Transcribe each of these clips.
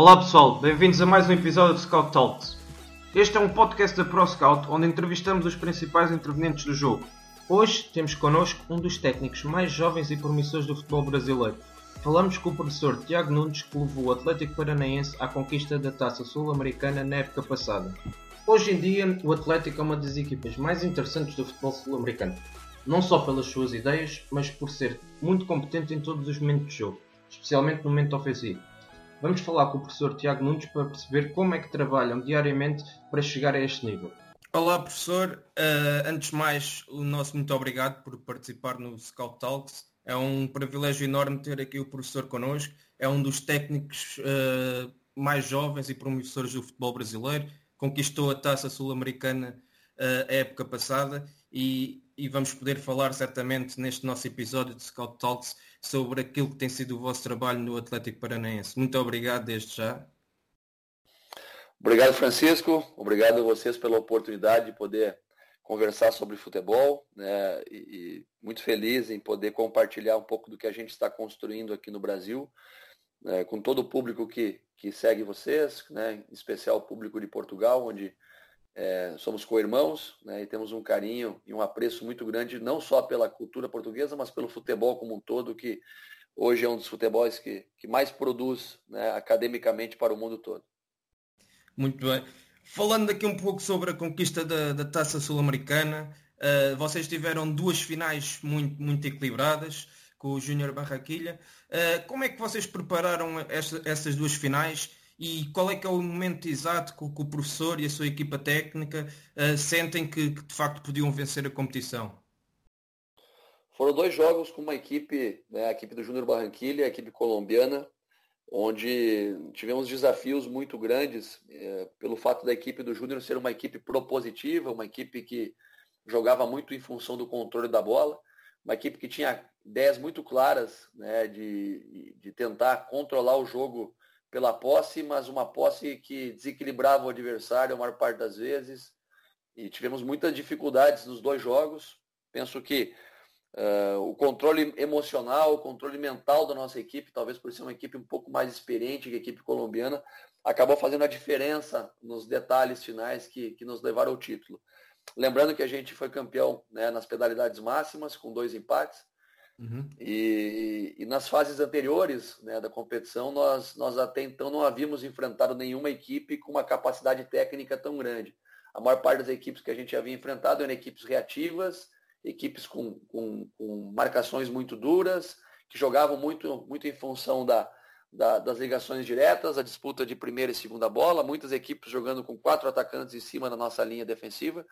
Olá pessoal, bem-vindos a mais um episódio de Scout Talks. Este é um podcast da ProScout onde entrevistamos os principais intervenientes do jogo. Hoje temos connosco um dos técnicos mais jovens e promissores do futebol brasileiro. Falamos com o professor Tiago Nunes que levou o Atlético Paranaense à conquista da Taça Sul-Americana na época passada. Hoje em dia, o Atlético é uma das equipas mais interessantes do futebol sul-americano, não só pelas suas ideias, mas por ser muito competente em todos os momentos de jogo, especialmente no momento ofensivo. Vamos falar com o professor Tiago Nunes para perceber como é que trabalham diariamente para chegar a este nível. Olá professor, uh, antes de mais o nosso muito obrigado por participar no Scout Talks. É um privilégio enorme ter aqui o professor connosco. É um dos técnicos uh, mais jovens e promissores do futebol brasileiro conquistou a taça sul-americana uh, a época passada e, e, vamos poder falar certamente neste nosso episódio de Scout Talks sobre aquilo que tem sido o vosso trabalho no Atlético Paranaense. Muito obrigado desde já. Obrigado, Francisco. Obrigado a vocês pela oportunidade de poder conversar sobre futebol né? e, e muito feliz em poder compartilhar um pouco do que a gente está construindo aqui no Brasil né, com todo o público que, que segue vocês, né, em especial o público de Portugal, onde é, somos co-irmãos né, e temos um carinho e um apreço muito grande, não só pela cultura portuguesa, mas pelo futebol como um todo, que hoje é um dos futebols que, que mais produz né, academicamente para o mundo todo. Muito bem. Falando aqui um pouco sobre a conquista da, da Taça Sul-Americana, uh, vocês tiveram duas finais muito, muito equilibradas com o Júnior Barraquilha. Uh, como é que vocês prepararam esta, essas duas finais e qual é que é o momento exato que, o professor e a sua equipa técnica uh, sentem que, que, de facto podiam vencer a competição? Foram dois jogos com uma equipe, né, a equipe do Júnior Barranquilha, a equipe colombiana, onde tivemos desafios muito grandes é, pelo fato da equipe do Júnior ser uma equipe propositiva, uma equipe que jogava muito em função do controle da bola, uma equipe que tinha ideias muito claras né, de, de tentar controlar o jogo pela posse, mas uma posse que desequilibrava o adversário a maior parte das vezes. E tivemos muitas dificuldades nos dois jogos. Penso que uh, o controle emocional, o controle mental da nossa equipe, talvez por ser uma equipe um pouco mais experiente que a equipe colombiana, acabou fazendo a diferença nos detalhes finais que, que nos levaram ao título. Lembrando que a gente foi campeão né, nas pedalidades máximas, com dois empates. Uhum. E, e, nas fases anteriores né, da competição, nós, nós até então não havíamos enfrentado nenhuma equipe com uma capacidade técnica tão grande. A maior parte das equipes que a gente havia enfrentado eram equipes reativas, equipes com, com, com marcações muito duras, que jogavam muito, muito em função da, da, das ligações diretas, a disputa de primeira e segunda bola, muitas equipes jogando com quatro atacantes em cima da nossa linha defensiva,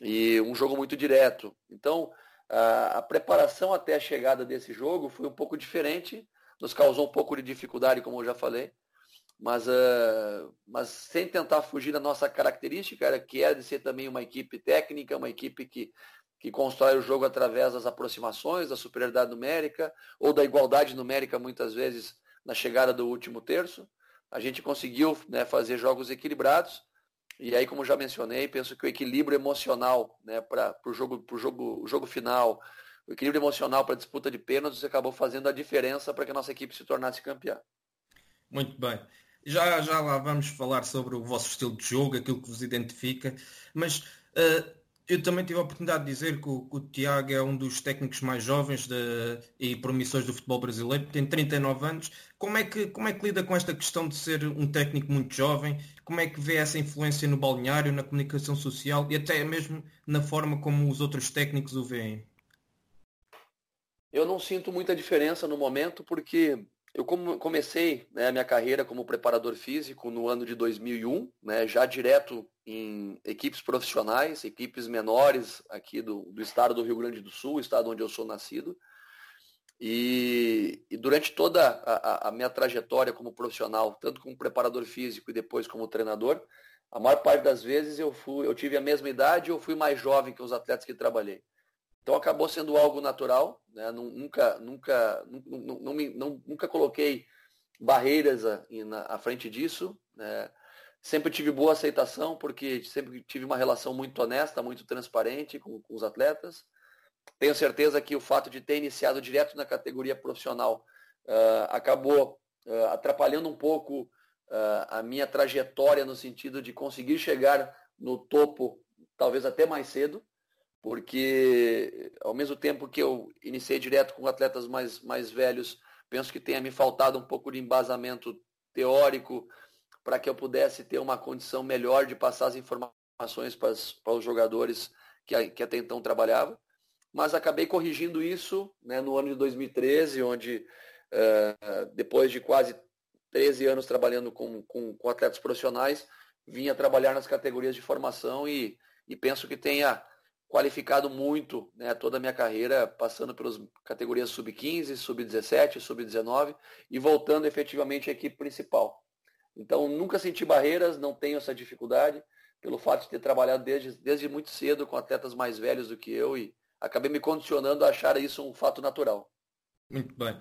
e um jogo muito direto. Então, a, preparação até a chegada desse jogo foi um pouco diferente, nos causou um pouco de dificuldade, como eu já falei, mas, uh, mas sem tentar fugir da nossa característica, que é de ser também uma equipe técnica, uma equipe que, que constrói o jogo através das aproximações, da superioridade numérica ou da igualdade numérica, muitas vezes, na chegada do último terço. A gente conseguiu né, fazer jogos equilibrados e aí, como já mencionei, penso que o equilíbrio emocional né, para o jogo, jogo, o jogo final, o equilíbrio emocional para a disputa de pênaltis acabou fazendo a diferença para que a nossa equipe se tornasse campeã. Muito bem. Já, já lá vamos falar sobre o vosso estilo de jogo, aquilo que vos identifica, mas uh, eu também tive a oportunidade de dizer que o, que o Tiago é um dos técnicos mais jovens de, e promissores do futebol brasileiro, tem 39 anos. Como é, que, como é que lida com esta questão de ser um técnico muito jovem? Como é que vê essa influência no balneário, na comunicação social e até mesmo na forma como os outros técnicos o veem? Eu não sinto muita diferença no momento porque eu comecei né, a minha carreira como preparador físico no ano de 2001, né, já direto em equipes profissionais, equipes menores aqui do, do estado do Rio Grande do Sul, estado onde eu sou nascido. E, e durante toda a, a, minha trajetória como profissional, tanto como preparador físico e depois como treinador, a maior parte das vezes eu, fui, eu tive a mesma idade ou fui mais jovem que os atletas que trabalhei. Então acabou sendo algo natural, né? nunca, nunca, não, não, não, nunca coloquei barreiras à frente disso. Né? Sempre tive boa aceitação, porque sempre tive uma relação muito honesta, muito transparente com, com os atletas. Tenho certeza que o fato de ter iniciado direto na categoria profissional uh, acabou uh, atrapalhando um pouco uh, a minha trajetória no sentido de conseguir chegar no topo, talvez até mais cedo, porque ao mesmo tempo que eu iniciei direto com atletas mais, mais velhos, penso que tenha me faltado um pouco de embasamento teórico para que eu pudesse ter uma condição melhor de passar as informações para, os jogadores que, que até então trabalhavam. Mas acabei corrigindo isso né, no ano de 2013, onde uh, depois de quase 13 anos trabalhando com, com, com, atletas profissionais, vinha trabalhar nas categorias de formação e, e penso que tenha qualificado muito né, toda a minha carreira, passando pelas categorias sub-15, sub-17, sub-19 e voltando efetivamente à equipe principal. Então, nunca senti barreiras, não tenho essa dificuldade, pelo fato de ter trabalhado desde, desde muito cedo com atletas mais velhos do que eu e acabei me condicionando a achar isso um fato natural. Muito bem.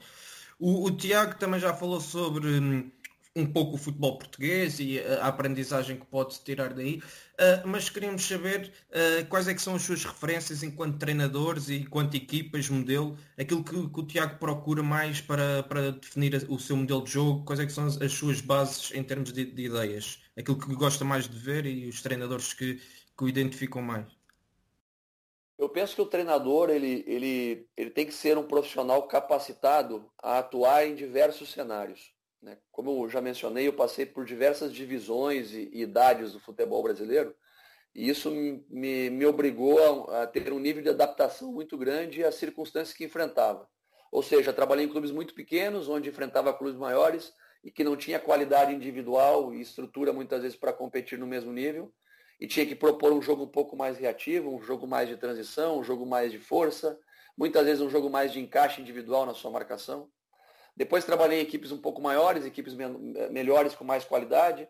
O, o Tiago também já falou sobre hum, um pouco o futebol português e a aprendizagem que pode-se tirar daí, uh, mas queríamos saber uh, quais é que são as suas referências enquanto treinadores e enquanto equipas, modelo, aquilo que, que o Tiago procura mais para, para definir o seu modelo de jogo, quais é que são as, as suas bases em termos de, de, ideias, aquilo que gosta mais de ver e os treinadores que, que o identificam mais. Eu penso que o treinador ele, ele, ele tem que ser um profissional capacitado a atuar em diversos cenários. Né? Como eu já mencionei, eu passei por diversas divisões e, e idades do futebol brasileiro, e isso me, me obrigou a, a, ter um nível de adaptação muito grande às circunstâncias que enfrentava. Ou seja, trabalhei em clubes muito pequenos, onde enfrentava clubes maiores e que não tinha qualidade individual e estrutura muitas vezes para competir no mesmo nível, e tinha que propor um jogo um pouco mais reativo, um jogo mais de transição, um jogo mais de força, muitas vezes um jogo mais de encaixe individual na sua marcação. Depois trabalhei em equipes um pouco maiores, equipes melhores com mais qualidade,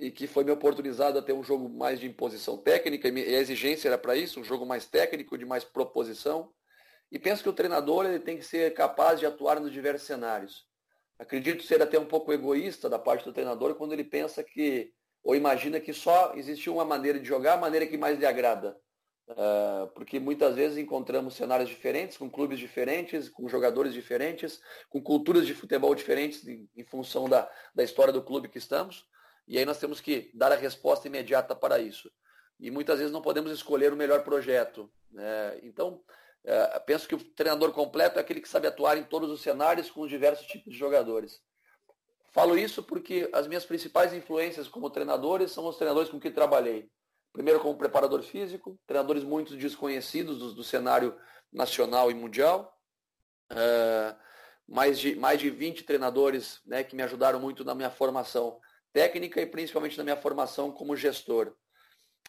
e que foi me oportunizado a ter um jogo mais de imposição técnica, e a exigência era para isso, um jogo mais técnico, de mais proposição. E penso que o treinador ele tem que ser capaz de atuar nos diversos cenários. Acredito ser até um pouco egoísta da parte do treinador quando ele pensa que, ou imagina que só existe uma maneira de jogar, a maneira que mais lhe agrada. Uh, porque muitas vezes encontramos cenários diferentes, com clubes diferentes, com jogadores diferentes, com culturas de futebol diferentes em, em função da, da história do clube que estamos. E aí nós temos que dar a resposta imediata para isso. E muitas vezes não podemos escolher o melhor projeto. Né? Então, uh, penso que o treinador completo é aquele que sabe atuar em todos os cenários com os diversos tipos de jogadores. Falo isso porque as minhas principais influências como treinadores são os treinadores com que trabalhei primeiro como preparador físico, treinadores muito desconhecidos do, do cenário nacional e mundial, uh, mais, de, mais de 20 treinadores né, que me ajudaram muito na minha formação técnica e principalmente na minha formação como gestor.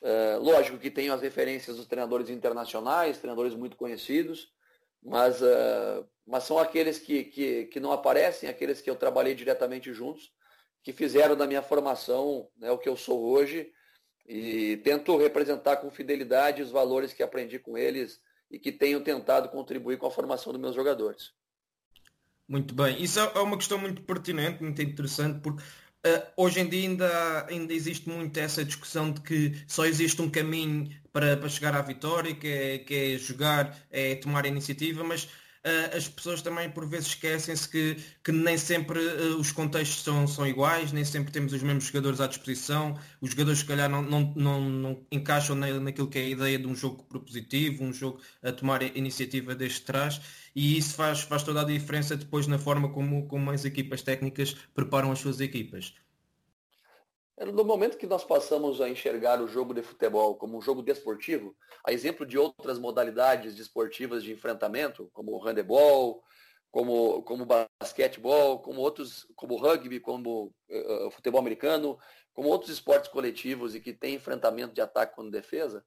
Uh, lógico que tenho as referências dos treinadores internacionais, treinadores muito conhecidos, mas, uh, mas são aqueles que, que, que não aparecem, aqueles que eu trabalhei diretamente juntos, que fizeram da minha formação né, o que eu sou hoje, e tento representar com fidelidade os valores que aprendi com eles e que tenho tentado contribuir com a formação dos meus jogadores. Muito bem, isso é uma questão muito pertinente, muito interessante, porque uh, hoje em dia ainda, ainda existe muito essa discussão de que só existe um caminho para, para chegar à vitória, que é, que é jogar, é tomar iniciativa, mas uh, as pessoas também por vezes esquecem-se que, que nem sempre uh, os contextos são, são iguais, nem sempre temos os mesmos jogadores à disposição, os jogadores se calhar não, não, não, não encaixam na, naquilo que é a ideia de um jogo propositivo, um jogo a tomar iniciativa desde trás e isso faz, faz toda a diferença depois na forma como, como as equipas técnicas preparam as suas equipas. No momento que nós passamos a enxergar o jogo de futebol como um jogo desportivo, a exemplo de outras modalidades desportivas de enfrentamento, como o handebol, como, como basquetebol, como outros, como rugby, como uh, futebol americano, como outros esportes coletivos e que tem enfrentamento de ataque com defesa,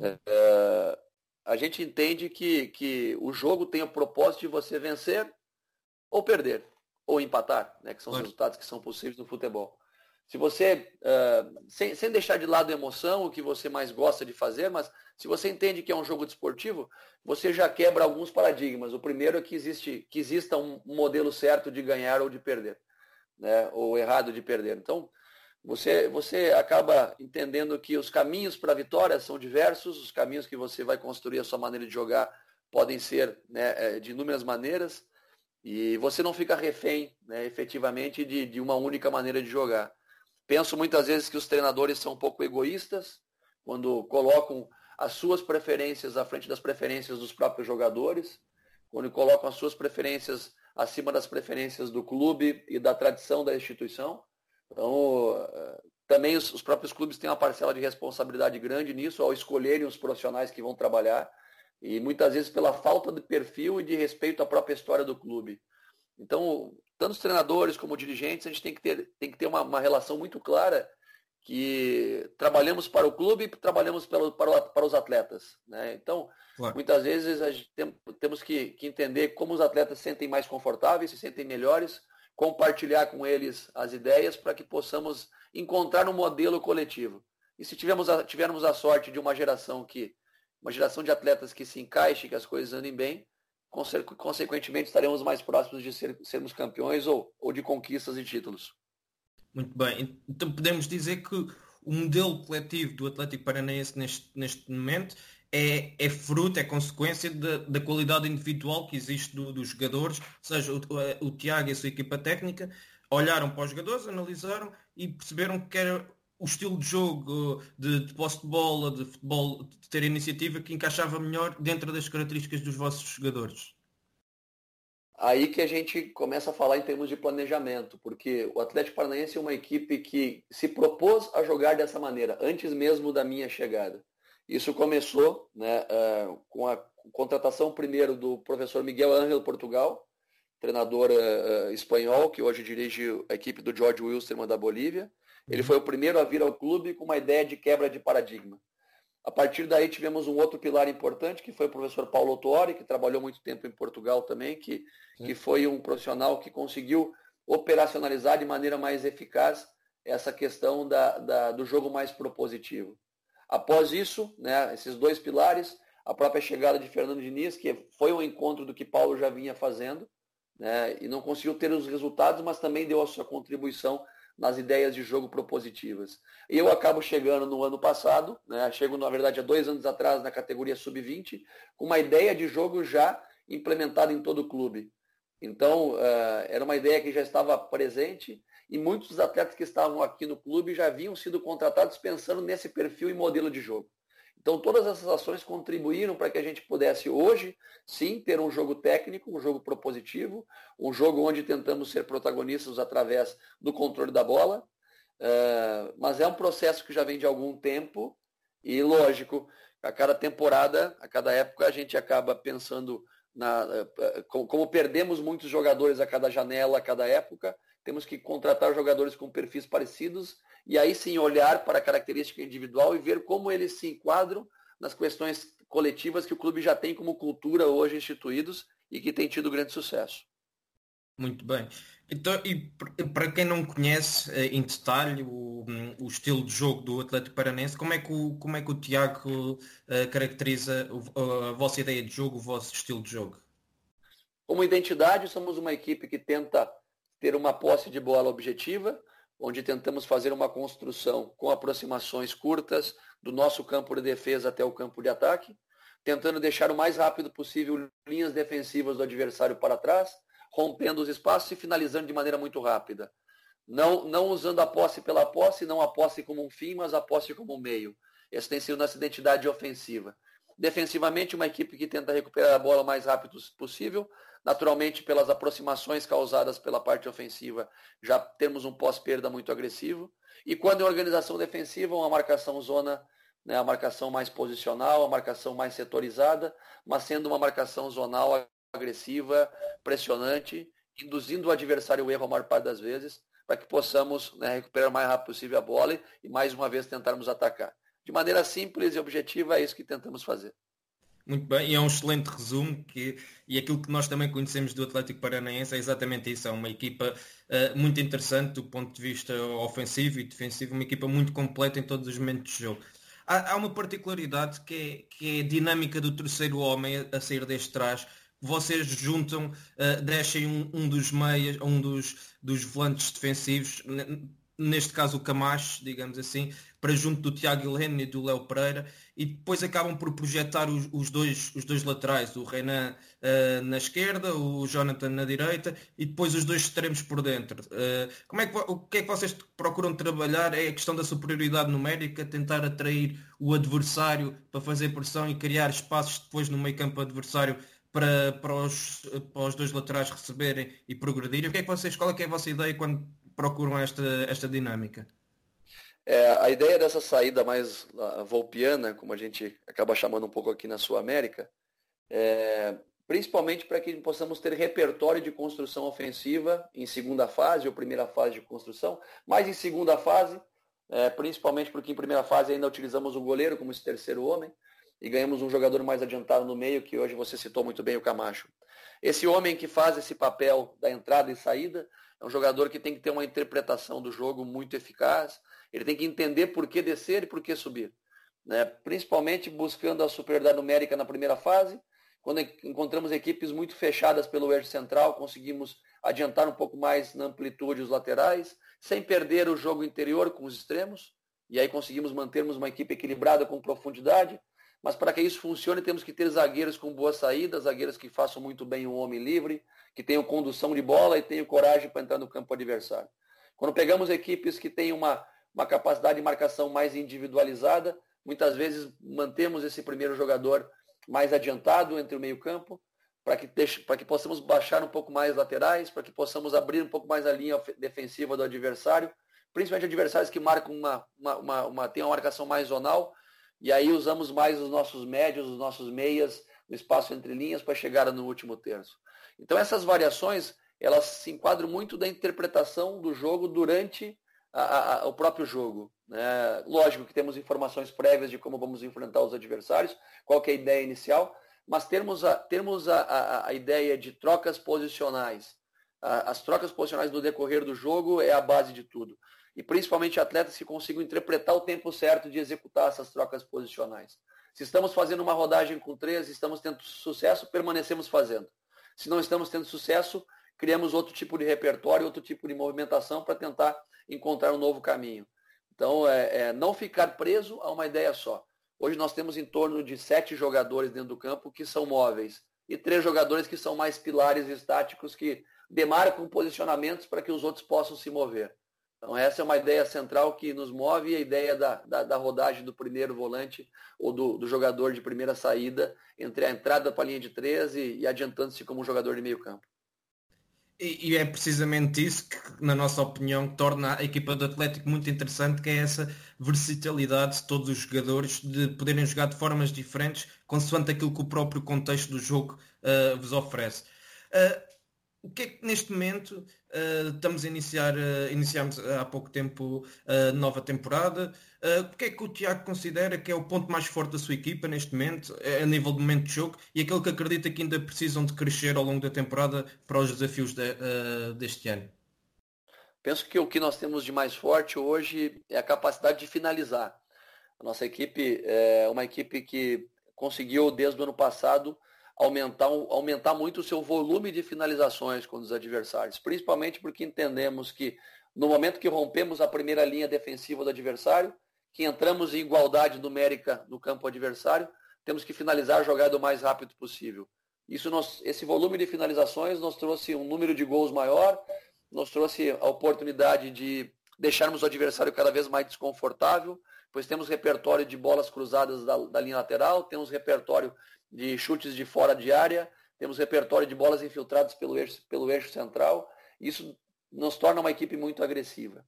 uh, a gente entende que, que o jogo tem o propósito de você vencer ou perder, ou empatar, né, que são os resultados que são possíveis no futebol. Se você, uh, sem, sem deixar de lado a emoção, o que você mais gosta de fazer, mas se você entende que é um jogo desportivo, você já quebra alguns paradigmas. O primeiro é que, existe, que exista um modelo certo de ganhar ou de perder, né? ou errado de perder. Então, você, você acaba entendendo que os caminhos para a vitória são diversos, os caminhos que você vai construir a sua maneira de jogar podem ser né, é, de inúmeras maneiras, E você não fica refém, né, efetivamente, de, de uma única maneira de jogar. Penso muitas vezes que os treinadores são um pouco egoístas quando colocam as suas preferências à frente das preferências dos próprios jogadores, quando colocam as suas preferências acima das preferências do clube e da tradição da instituição. Então, eh, também os, próprios clubes têm uma parcela de responsabilidade grande nisso, ao escolherem os profissionais que vão trabalhar, e muitas vezes pela falta de perfil e de respeito à própria história do clube. Então, tanto os treinadores como dirigentes, a gente tem que ter, tem que ter uma, uma relação muito clara que trabalhamos para o clube e trabalhamos para, para, para os atletas. Né? Então, claro. muitas vezes a gente tem, temos que, que, entender como os atletas se sentem mais confortáveis, se sentem melhores, compartilhar com eles as ideias para que possamos encontrar um modelo coletivo. E se tivermos a, tivermos a sorte de uma geração que, uma geração de atletas que se encaixe, que as coisas andem bem, consequentemente estaremos mais próximos de ser, sermos campeões ou, ou de conquistas e títulos. Muito bem, então podemos dizer que o modelo coletivo do Atlético Paranaense neste, neste momento é, é fruto, é consequência da, da qualidade individual que existe do, dos jogadores, ou seja, o, o, Tiago e a sua equipa técnica olharam para os jogadores, analisaram e perceberam que era o estilo de jogo de, de posse de bola, de futebol, de ter iniciativa que encaixava melhor dentro das características dos vossos jogadores. Aí que a gente começa a falar em termos de planejamento, porque o Atlético Paranaense é uma equipe que se propôs a jogar dessa maneira, antes mesmo da minha chegada. Isso começou né, uh, com a contratação primeiro do professor Miguel Ángel Portugal, treinador uh, espanhol, que hoje dirige a equipe do George Wilstermann da Bolívia. Ele foi o primeiro a vir ao clube com uma ideia de quebra de paradigma. A partir daí tivemos um outro pilar importante, que foi o professor Paulo Tuori, que trabalhou muito tempo em Portugal também, que, que foi um profissional que conseguiu operacionalizar de maneira mais eficaz essa questão da, da, do jogo mais propositivo. Após isso, né, esses dois pilares, a própria chegada de Fernando Diniz, que foi um encontro do que Paulo já vinha fazendo, né, e não conseguiu ter os resultados, mas também deu a sua contribuição nas ideias de jogo propositivas. Eu acabo chegando no ano passado, né, chego na verdade há dois anos atrás na categoria sub-20, com uma ideia de jogo já implementada em todo o clube. Então, uh, era uma ideia que já estava presente e muitos atletas que estavam aqui no clube já haviam sido contratados pensando nesse perfil e modelo de jogo. Então, todas essas ações contribuíram para que a gente pudesse hoje, sim, ter um jogo técnico, um jogo propositivo, um jogo onde tentamos ser protagonistas através do controle da bola. Uh, mas é um processo que já vem de algum tempo e, lógico, a cada temporada, a cada época, a gente acaba pensando na, uh, como perdemos muitos jogadores a cada janela, a cada época, temos que contratar jogadores com perfis parecidos e aí sim olhar para a característica individual e ver como eles se enquadram nas questões coletivas que o clube já tem como cultura hoje instituídos e que tem tido grande sucesso. Muito bem. Então, e para quem não conhece eh, em detalhe o, o, estilo de jogo do Atlético Paranense, como é que o, como é que o Tiago uh, caracteriza a vossa ideia de jogo, o vosso estilo de jogo? Como identidade, somos uma equipe que tenta ter uma posse de bola objetiva, onde tentamos fazer uma construção com aproximações curtas do nosso campo de defesa até o campo de ataque, tentando deixar o mais rápido possível linhas defensivas do adversário para trás, rompendo os espaços e finalizando de maneira muito rápida. Não, não usando a posse pela posse, não a posse como um fim, mas a posse como um meio. Essa tem sido nossa identidade ofensiva. Defensivamente, uma equipe que tenta recuperar a bola o mais rápido possível, naturalmente pelas aproximações causadas pela parte ofensiva, já temos um pós-perda muito agressivo. E quando é organização defensiva, uma marcação zona, né, a marcação mais posicional, a marcação mais setorizada, mas sendo uma marcação zonal agressiva, pressionante, induzindo o adversário ao erro a maior parte das vezes, para que possamos né, recuperar o mais rápido possível a bola e mais uma vez tentarmos atacar. De maneira simples e objetiva, é isso que tentamos fazer. Muito bem, e é um excelente resumo que, e aquilo que nós também conhecemos do Atlético Paranaense é exatamente isso, é uma equipa uh, muito interessante do ponto de vista ofensivo e defensivo, uma equipa muito completa em todos os momentos de jogo. Há, há uma particularidade que é, que é a dinâmica do terceiro homem a, a sair deste trás, vocês juntam, uh, deixem um, um, dos meias, um dos, dos volantes defensivos neste caso o Camacho, digamos assim, para junto do Tiago Helene e do Léo Pereira, e depois acabam por projetar os, os dois, os dois laterais, o Renan uh, na esquerda, o Jonathan na direita, e depois os dois extremos por dentro. Uh, como é que, o que é que vocês procuram trabalhar? É a questão da superioridade numérica, tentar atrair o adversário para fazer pressão e criar espaços depois no meio campo adversário para, para, os, para os dois laterais receberem e progredirem. O que é que vocês, qual é, que é a vossa ideia quando procuram esta, esta dinâmica? É, a ideia dessa saída mais volpiana, como a gente acaba chamando um pouco aqui na Sul América, é, principalmente para que possamos ter repertório de construção ofensiva em segunda fase ou primeira fase de construção, mas em segunda fase, é, principalmente porque em primeira fase ainda utilizamos o goleiro como esse terceiro homem e ganhamos um jogador mais adiantado no meio, que hoje você citou muito bem, o Camacho. Esse homem que faz esse papel da entrada e saída é um jogador que tem que ter uma interpretação do jogo muito eficaz. Ele tem que entender por que descer e por que subir. Né? Principalmente buscando a superioridade numérica na primeira fase. Quando encontramos equipes muito fechadas pelo eixo central, conseguimos adiantar um pouco mais na amplitude os laterais, sem perder o jogo interior com os extremos. E aí conseguimos mantermos uma equipe equilibrada com profundidade. Mas para que isso funcione, temos que ter zagueiros com boa saída, zagueiros que façam muito bem o homem livre, que tenham condução de bola e tenham coragem para entrar no campo adversário. Quando pegamos equipes que têm uma, uma capacidade de marcação mais individualizada, muitas vezes mantemos esse primeiro jogador mais adiantado entre o meio-campo, para que, para que possamos baixar um pouco mais laterais, para que possamos abrir um pouco mais a linha defensiva do adversário, principalmente adversários que marcam uma, uma, uma, uma têm uma marcação mais zonal, e aí usamos mais os nossos médios, os nossos meias, o espaço entre linhas para chegar no último terço. Então essas variações, elas se enquadram muito da interpretação do jogo durante a, a, o próprio jogo. Né? Lógico que temos informações prévias de como vamos enfrentar os adversários, qual é a ideia inicial, mas termos a, termos a, a, ideia de trocas posicionais. as trocas posicionais no decorrer do jogo é a base de tudo. E principalmente atletas que consigam interpretar o tempo certo de executar essas trocas posicionais. Se estamos fazendo uma rodagem com três, estamos tendo sucesso, permanecemos fazendo. Se não estamos tendo sucesso, criamos outro tipo de repertório, outro tipo de movimentação para tentar encontrar um novo caminho. Então, é, é, não ficar preso a uma ideia só. Hoje nós temos em torno de sete jogadores dentro do campo que são móveis e três jogadores que são mais pilares estáticos que demarcam posicionamentos para que os outros possam se mover. Então essa é uma ideia central que nos move a ideia da, da, da rodagem do primeiro volante ou do, do, jogador de primeira saída entre a entrada para a linha de três e, e adiantando-se como um jogador de meio campo. E, e, é precisamente isso que, na nossa opinião, torna a equipa do Atlético muito interessante, que é essa versatilidade de todos os jogadores de poderem jogar de formas diferentes, consoante aquilo que o próprio contexto do jogo uh, vos oferece. Uh, o que é que neste momento uh, estamos a iniciar, uh, iniciamos há pouco tempo a uh, nova temporada. o que é que o Tiago considera que é o ponto mais forte da sua equipa neste momento, a nível de momento de jogo, e aquele que acredita que ainda precisam de crescer ao longo da temporada para os desafios de, deste ano? Penso que o que nós temos de mais forte hoje é a capacidade de finalizar. A nossa equipe é uma equipe que conseguiu desde o ano passado aumentar, aumentar muito o seu volume de finalizações com os adversários, principalmente porque entendemos que no momento que rompemos a primeira linha defensiva do adversário, que entramos em igualdade numérica no campo adversário, temos que finalizar a jogada o mais rápido possível. Isso nos, esse volume de finalizações nos trouxe um número de gols maior, nos trouxe a oportunidade de deixarmos o adversário cada vez mais desconfortável, pois temos repertório de bolas cruzadas da, da linha lateral, temos repertório de chutes de fora de área, temos repertório de bolas infiltradas pelo eixo, pelo eixo central. Isso nos torna uma equipe muito agressiva.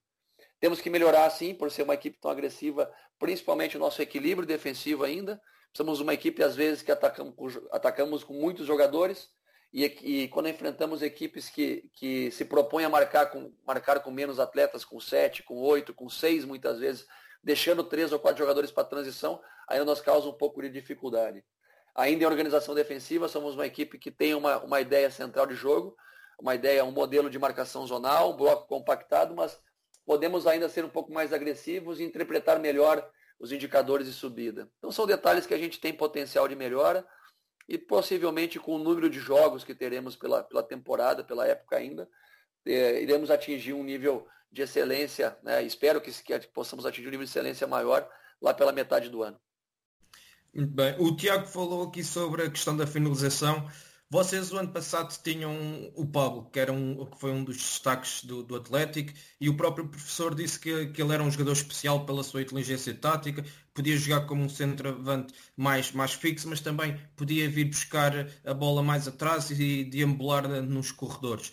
Temos que melhorar, sim, por ser uma equipe tão agressiva, principalmente o nosso equilíbrio defensivo ainda. Somos uma equipe, às vezes, que atacamos atacamos com muitos jogadores e, e, quando enfrentamos equipes que, que se propõem a marcar com, marcar com menos atletas, com sete, com oito, com seis, muitas vezes, deixando três ou quatro jogadores para transição, ainda nos causa um pouco de dificuldade. Ainda em organização defensiva, somos uma equipe que tem uma, uma ideia central de jogo, uma ideia, um modelo de marcação zonal, um bloco compactado, mas podemos ainda ser um pouco mais agressivos e interpretar melhor os indicadores de subida. Então são detalhes que a gente tem potencial de melhora e possivelmente com o número de jogos que teremos pela, pela temporada, pela época ainda, é, iremos atingir um nível de excelência, né? espero que, que possamos atingir um nível de excelência maior lá pela metade do ano. Muito bem. O Tiago falou aqui sobre a questão da finalização. Vocês o ano passado tinham o Pablo, que, era um, que foi um dos destaques do, do Atlético, e o próprio professor disse que, que, ele era um jogador especial pela sua inteligência tática, podia jogar como um centroavante mais, mais fixo, mas também podia vir buscar a bola mais atrás e deambular nos corredores.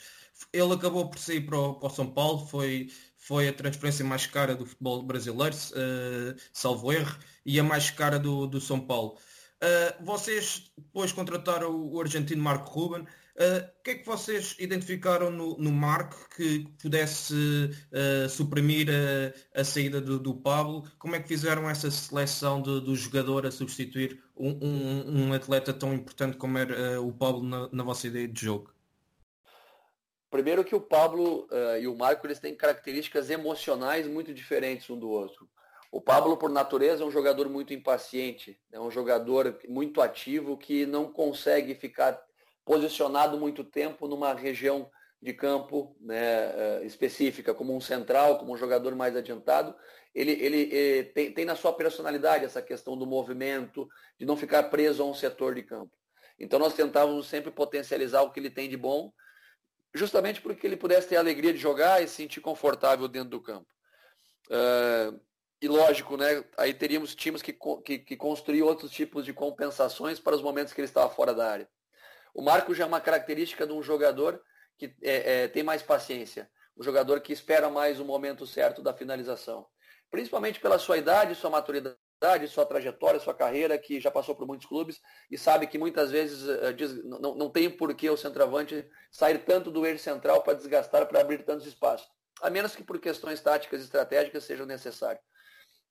Ele acabou por sair para o, para o São Paulo, foi, foi a transferência mais cara do futebol brasileiro, uh, salvo erro, e a mais cara do, do São Paulo. Uh, vocês depois contrataram o argentino Marco Ruben. Uh, o que é que vocês identificaram no, no Marco que pudesse suprimir a, a saída do, do, Pablo? Como é que fizeram essa seleção de, do jogador a substituir um, um, um, atleta tão importante como era o Pablo na, na vossa ideia de jogo? Primeiro que o Pablo uh, e o Marco eles têm características emocionais muito diferentes um do outro. O Pablo, por natureza, é um jogador muito impaciente, é um jogador muito ativo que não consegue ficar posicionado muito tempo numa região de campo né, uh, específica, como um central, como um jogador mais adiantado. Ele, ele, ele tem, tem na sua personalidade essa questão do movimento, de não ficar preso a um setor de campo. Então nós tentávamos sempre potencializar o que ele tem de bom justamente porque ele pudesse ter a alegria de jogar e se sentir confortável dentro do campo. Uh, e lógico, né, aí teríamos times que, que, que outros tipos de compensações para os momentos que ele estava fora da área. O Marco já é uma característica de um jogador que é, é, tem mais paciência, um jogador que espera mais o momento certo da finalização. Principalmente pela sua idade, sua maturidade sua trajetória, sua carreira, que já passou por muitos clubes e sabe que muitas vezes uh, diz, não, não tem por que o centroavante sair tanto do eixo central para desgastar, para abrir tantos espaços. A menos que por questões táticas e estratégicas sejam necessárias.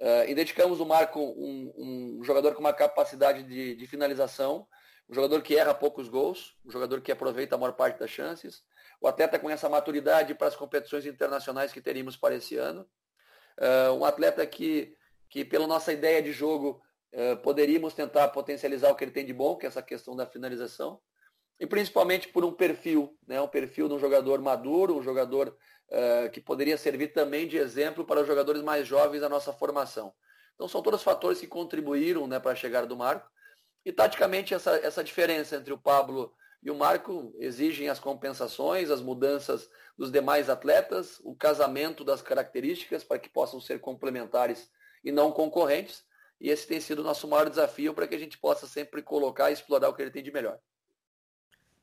Uh, identificamos o Marco um, um, jogador com uma capacidade de, de, finalização, um jogador que erra poucos gols, um jogador que aproveita a maior parte das chances, o atleta com essa maturidade para as competições internacionais que teríamos para esse ano, uh, um atleta que que pela nossa ideia de jogo eh, poderíamos tentar potencializar o que ele tem de bom, que é essa questão da finalização, e principalmente por um perfil, né, um perfil de um jogador maduro, um jogador eh, que poderia servir também de exemplo para os jogadores mais jovens da nossa formação. Então são todos fatores que contribuíram né, para a chegada do Marco. E taticamente essa, essa diferença entre o Pablo e o Marco exigem as compensações, as mudanças dos demais atletas, o casamento das características para que possam ser complementares e não concorrentes. E esse tem sido o nosso maior desafio para que a gente possa sempre colocar e explorar o que ele tem de melhor.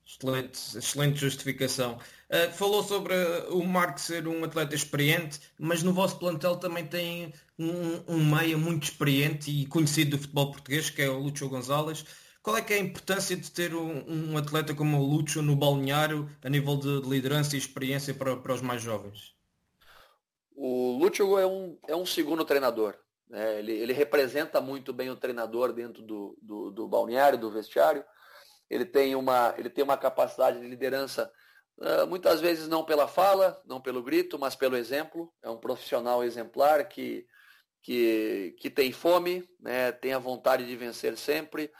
Excelente, excelente justificação. Uh, falou sobre o Marco ser um atleta experiente, mas no vosso plantel também tem um, um meia muito experiente e conhecido do futebol português, que é o Lúcio Gonzalez. Qual é que é a importância de ter um, um atleta como o Lúcio no balneário a nível de, de liderança e experiência para, para os mais jovens? O Lúcio é um, é um segundo treinador. Né? Ele, ele, representa muito bem o treinador dentro do, do, do, balneário, do vestiário. Ele tem uma, ele tem uma capacidade de liderança, uh, muitas vezes não pela fala, não pelo grito, mas pelo exemplo. É um profissional exemplar que, que, que tem fome, né? tem a vontade de vencer sempre,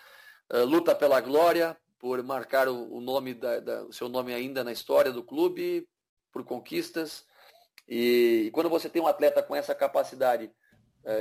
uh, luta pela glória, por marcar o, o nome da, da, o seu nome ainda na história do clube, por conquistas. E, e quando você tem um atleta com essa capacidade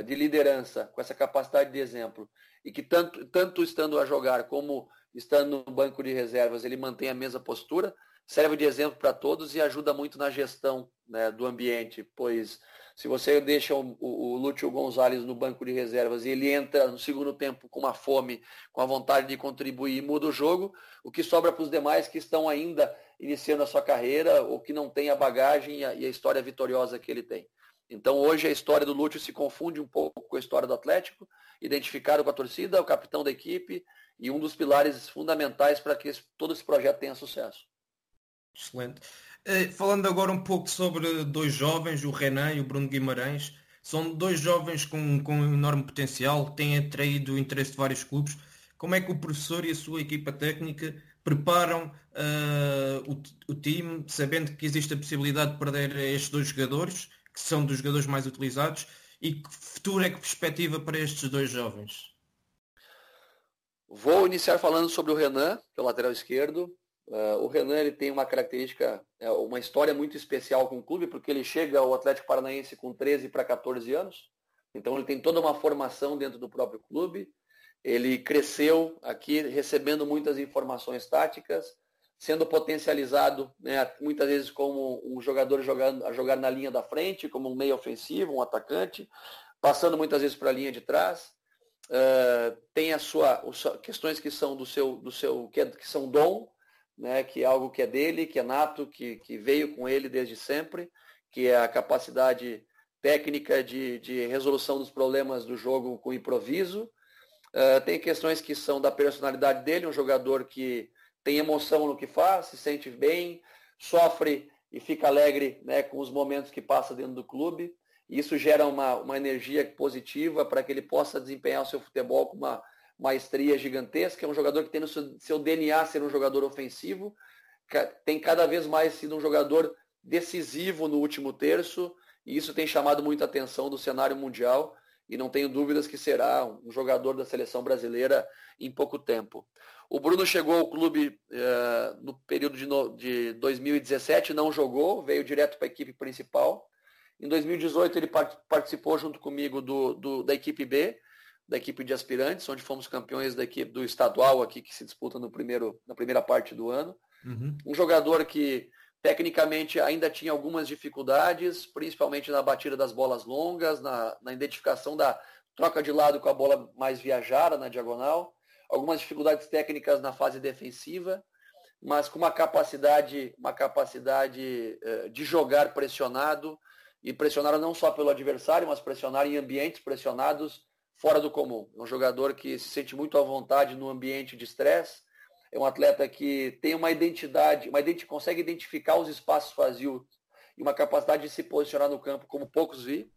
de liderança, com essa capacidade de exemplo, e que tanto, tanto estando a jogar como estando no banco de reservas, ele mantém a mesma postura, serve de exemplo para todos e ajuda muito na gestão né, do ambiente, pois se você deixa o, o, o Lúcio Gonzalez no banco de reservas e ele entra no segundo tempo com uma fome, com a vontade de contribuir e muda o jogo, o que sobra para os demais que estão ainda iniciando a sua carreira ou que não têm a bagagem e a, e a história vitoriosa que ele tem. Então hoje a história do Lúcio se confunde um pouco com a história do Atlético, identificado com a torcida, o capitão da equipe e um dos pilares fundamentais para que todo esse projeto tenha sucesso. Excelente. Eh, falando agora um pouco sobre dois jovens, o Renan e o Bruno Guimarães, são dois jovens com, com enorme potencial, têm atraído o interesse de vários clubes. Como é que o professor e a sua equipa técnica preparam uh, o, o time, sabendo que existe a possibilidade de perder estes dois jogadores que são dos jogadores mais utilizados e que futuro é que perspectiva para estes dois jovens? Vou iniciar falando sobre o Renan, que é o lateral esquerdo. Uh, o Renan ele tem uma característica, é, uma história muito especial com o clube, porque ele chega ao Atlético Paranaense com 13 para 14 anos. Então ele tem toda uma formação dentro do próprio clube. Ele cresceu aqui recebendo muitas informações táticas, sendo potencializado né, muitas vezes como um jogador jogando, a jogar na linha da frente, como um meio ofensivo, um atacante, passando muitas vezes para a linha de trás. Uh, tem a sua questões que são do seu, do seu que, é, que são dom, né, que é algo que é dele, que é nato, que, que veio com ele desde sempre, que é a capacidade técnica de, de resolução dos problemas do jogo com improviso. Uh, tem questões que são da personalidade dele, um jogador que tem emoção no que faz, se sente bem, sofre e fica alegre né, com os momentos que passa dentro do clube. Isso gera uma, uma energia positiva para que ele possa desempenhar o seu futebol com uma maestria gigantesca, é um jogador que tem no seu, seu DNA ser um jogador ofensivo, tem cada vez mais sido um jogador decisivo no último terço, e isso tem chamado muita atenção do cenário mundial, e não tenho dúvidas que será um jogador da seleção brasileira em pouco tempo. O Bruno chegou ao clube eh, no período de, no, de 2017, não jogou, veio direto para a equipe principal. Em 2018 ele participou junto comigo do, do, da equipe B, da equipe de aspirantes, onde fomos campeões da equipe do estadual aqui que se disputa no primeiro, na primeira parte do ano. Uhum. Um jogador que tecnicamente ainda tinha algumas dificuldades, principalmente na batida das bolas longas, na, na identificação da troca de lado com a bola mais viajada na diagonal, algumas dificuldades técnicas na fase defensiva, mas com uma capacidade, uma capacidade uh, de jogar pressionado e pressionar não só pelo adversário, mas pressionar em ambientes pressionados fora do comum. É um jogador que se sente muito à vontade no ambiente de estresse. É um atleta que tem uma identidade, uma identi consegue identificar os espaços vazios e uma capacidade de se posicionar no campo como poucos vi.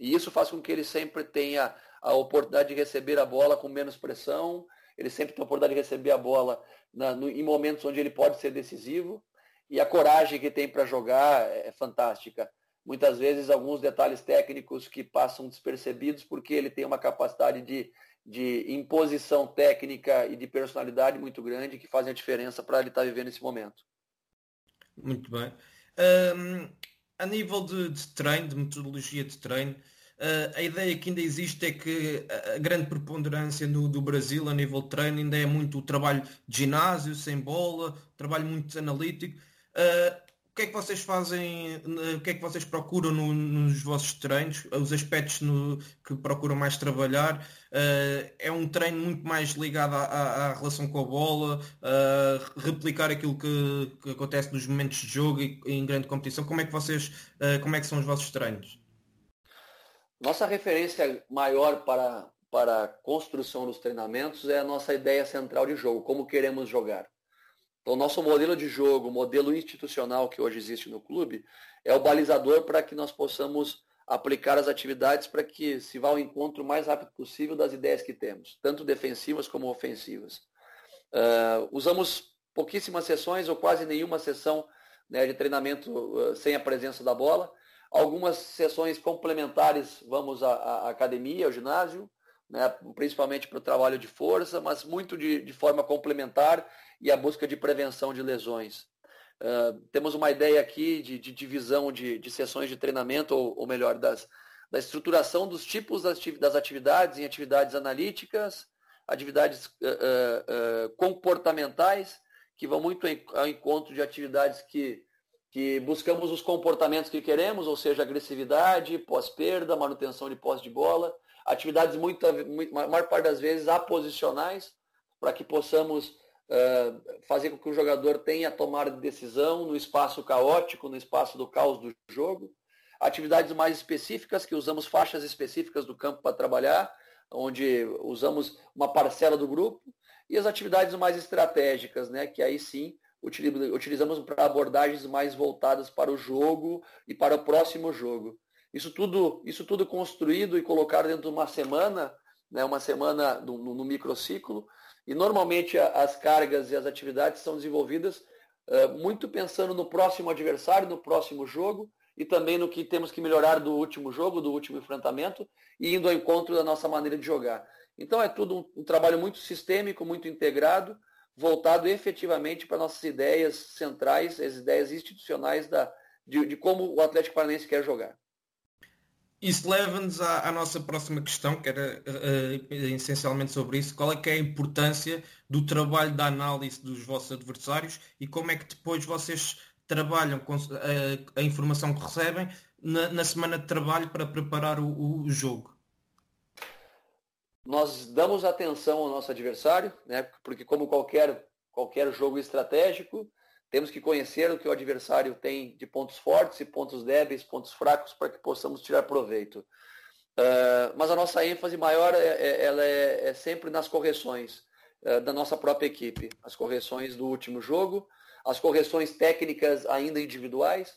E isso faz com que ele sempre tenha a oportunidade de receber a bola com menos pressão. Ele sempre tem a oportunidade de receber a bola na, no, em momentos onde ele pode ser decisivo. E a coragem que tem para jogar é, é fantástica muitas vezes alguns detalhes técnicos que passam despercebidos porque ele tem uma capacidade de, de imposição técnica e de personalidade muito grande que fazem a diferença para ele estar tá vivendo esse momento. Muito bem. Um, a nível de, de, treino, de metodologia de treino, uh, a ideia que ainda existe é que a grande preponderância no, do Brasil a nível de treino ainda é muito o trabalho de ginásio, sem bola, trabalho muito analítico. Uh, que é que vocês fazem, o que é que vocês procuram no, nos vossos treinos, os aspectos no, que procuram mais trabalhar? Uh, é um treino muito mais ligado à, à, à relação com a bola, uh, replicar aquilo que, que, acontece nos momentos de jogo e em grande competição. Como é que vocês, uh, como é que são os vossos treinos? Nossa referência maior para, para a construção dos treinamentos é a nossa ideia central de jogo, como queremos jogar. Então, nosso modelo de jogo, modelo institucional que hoje existe no clube, é o balizador para que nós possamos aplicar as atividades para que se vá ao encontro mais rápido possível das ideias que temos, tanto defensivas como ofensivas. Uh, usamos pouquíssimas sessões ou quase nenhuma sessão né, de treinamento uh, sem a presença da bola. Algumas sessões complementares, vamos à, à academia, ao ginásio, né, principalmente para o trabalho de força, mas muito de, de forma complementar e a busca de prevenção de lesões. Uh, temos uma ideia aqui de, de divisão de, de, sessões de treinamento, ou, ou melhor, das, da estruturação dos tipos das atividades em atividades analíticas, atividades uh, uh, comportamentais, que vão muito ao encontro de atividades que, que buscamos os comportamentos que queremos, ou seja, agressividade, pós-perda, manutenção de posse de bola, atividades muito, muito, maior parte das vezes aposicionais, para que possamos uh, fazer com que o jogador tenha tomada de decisão no espaço caótico, no espaço do caos do jogo. Atividades mais específicas, que usamos faixas específicas do campo para trabalhar, onde usamos uma parcela do grupo. E as atividades mais estratégicas, né, que aí sim utilizamos para abordagens mais voltadas para o jogo e para o próximo jogo. Isso tudo, isso tudo construído e colocado dentro de uma semana, né, uma semana no, no microciclo, e normalmente as cargas e as atividades são desenvolvidas uh, muito pensando no próximo adversário, no próximo jogo e também no que temos que melhorar do último jogo, do último enfrentamento e indo ao encontro da nossa maneira de jogar. Então é tudo um, um trabalho muito sistêmico, muito integrado, voltado efetivamente para nossas ideias centrais, as ideias institucionais da, de, de como o Atlético Paranaense quer jogar. Isso leva-nos à, à, nossa próxima questão, que era uh, essencialmente sobre isso. Qual é que é a importância do trabalho da análise dos vossos adversários e como é que depois vocês trabalham com a, eh, a informação que recebem na, na, semana de trabalho para preparar o, o, jogo? Nós damos atenção ao nosso adversário, né? porque como qualquer, qualquer jogo estratégico, temos que conhecer o que o adversário tem de pontos fortes e pontos débeis, pontos fracos, para que possamos tirar proveito. Uh, mas a nossa ênfase maior é, é, ela é, é sempre nas correções uh, da nossa própria equipe. As correções do último jogo, as correções técnicas ainda individuais.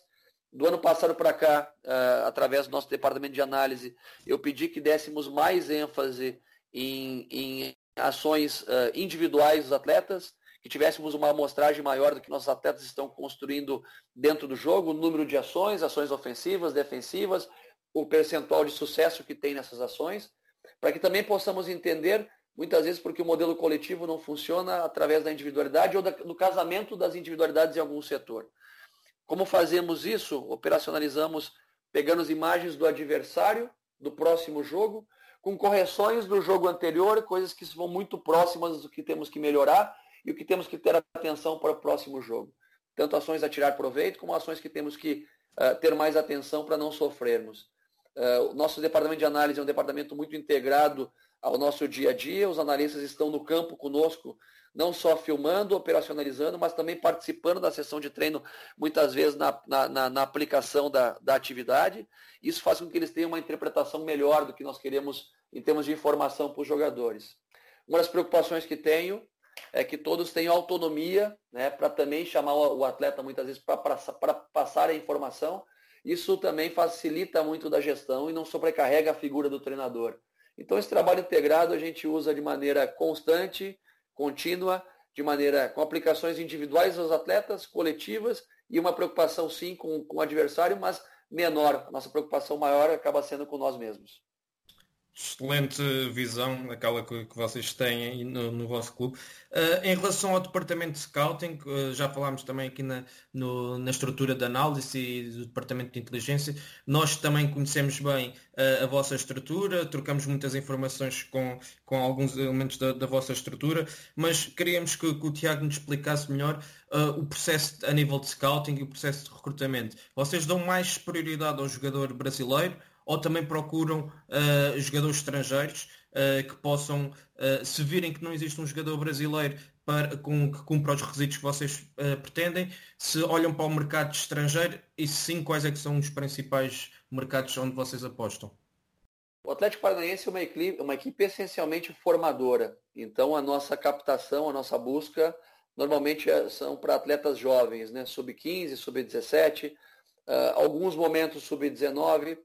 Do ano passado para cá, uh, através do nosso departamento de análise, eu pedi que dessemos mais ênfase em, em ações individuais dos atletas, que tivéssemos uma amostragem maior do que nossos atletas estão construindo dentro do jogo, o número de ações, ações ofensivas, defensivas, o percentual de sucesso que tem nessas ações, para que também possamos entender, muitas vezes, porque o modelo coletivo não funciona através da individualidade ou do casamento das individualidades em algum setor. Como fazemos isso? Operacionalizamos pegando as imagens do adversário do próximo jogo, com correções do jogo anterior, coisas que vão muito próximas do que temos que melhorar, e o que temos que ter atenção para o próximo jogo. Tanto ações a tirar proveito, como ações que temos que uh, ter mais atenção para não sofrermos. Uh, o nosso departamento de análise é um departamento muito integrado ao nosso dia a dia. Os analistas estão no campo conosco, não só filmando, operacionalizando, mas também participando da sessão de treino, muitas vezes na, na, na aplicação da, da atividade. Isso faz com que eles tenham uma interpretação melhor do que nós queremos em termos de informação para os jogadores. Uma das preocupações que tenho é que todos tenham autonomia né, para também chamar o atleta muitas vezes para passar a informação. Isso também facilita muito da gestão e não sobrecarrega a figura do treinador. Então esse trabalho integrado a gente usa de maneira constante, contínua, de maneira com aplicações individuais aos atletas, coletivas e uma preocupação sim com, com o adversário, mas menor. Nossa preocupação maior acaba sendo com nós mesmos excelente visão, aquela que, que vocês têm no, no vosso clube. Uh, em relação ao departamento de scouting, uh, já falámos também aqui na, no, na estrutura de análise e do departamento de inteligência, nós também conhecemos bem uh, a vossa estrutura, trocamos muitas informações com, com alguns elementos da, da vossa estrutura, mas queríamos que, que, o Tiago nos explicasse melhor o processo a nível de scouting e o processo de recrutamento. Vocês dão mais prioridade ao jogador brasileiro ou também procuram uh, jogadores estrangeiros uh, que possam, uh, se virem que não existe um jogador brasileiro para, com, que cumpra os requisitos que vocês pretendem, se olham para o mercado estrangeiro e sim, quais é que são os principais mercados onde vocês apostam? O Atlético Paranaense é uma equipe, uma equipe essencialmente formadora. Então a nossa captação, a nossa busca, normalmente são para atletas jovens, né? sub-15, sub-17, alguns momentos sub-19,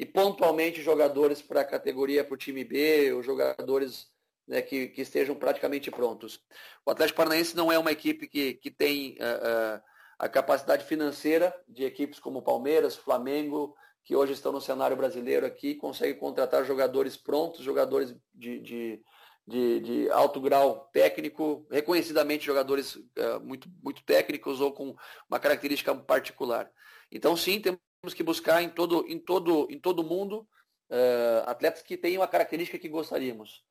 e pontualmente jogadores para a categoria, para o time B, ou jogadores né, que, que, estejam praticamente prontos. O Atlético Paranaense não é uma equipe que, que tem uh, uh, a capacidade financeira de equipes como Palmeiras, Flamengo, que hoje estão no cenário brasileiro aqui, consegue contratar jogadores prontos, jogadores de, de, de, de alto grau técnico, reconhecidamente jogadores uh, muito, muito técnicos ou com uma característica particular. Então sim, temos que buscar em todo em todo em todo mundo uh, atletas que tenham a característica que gostaríamos.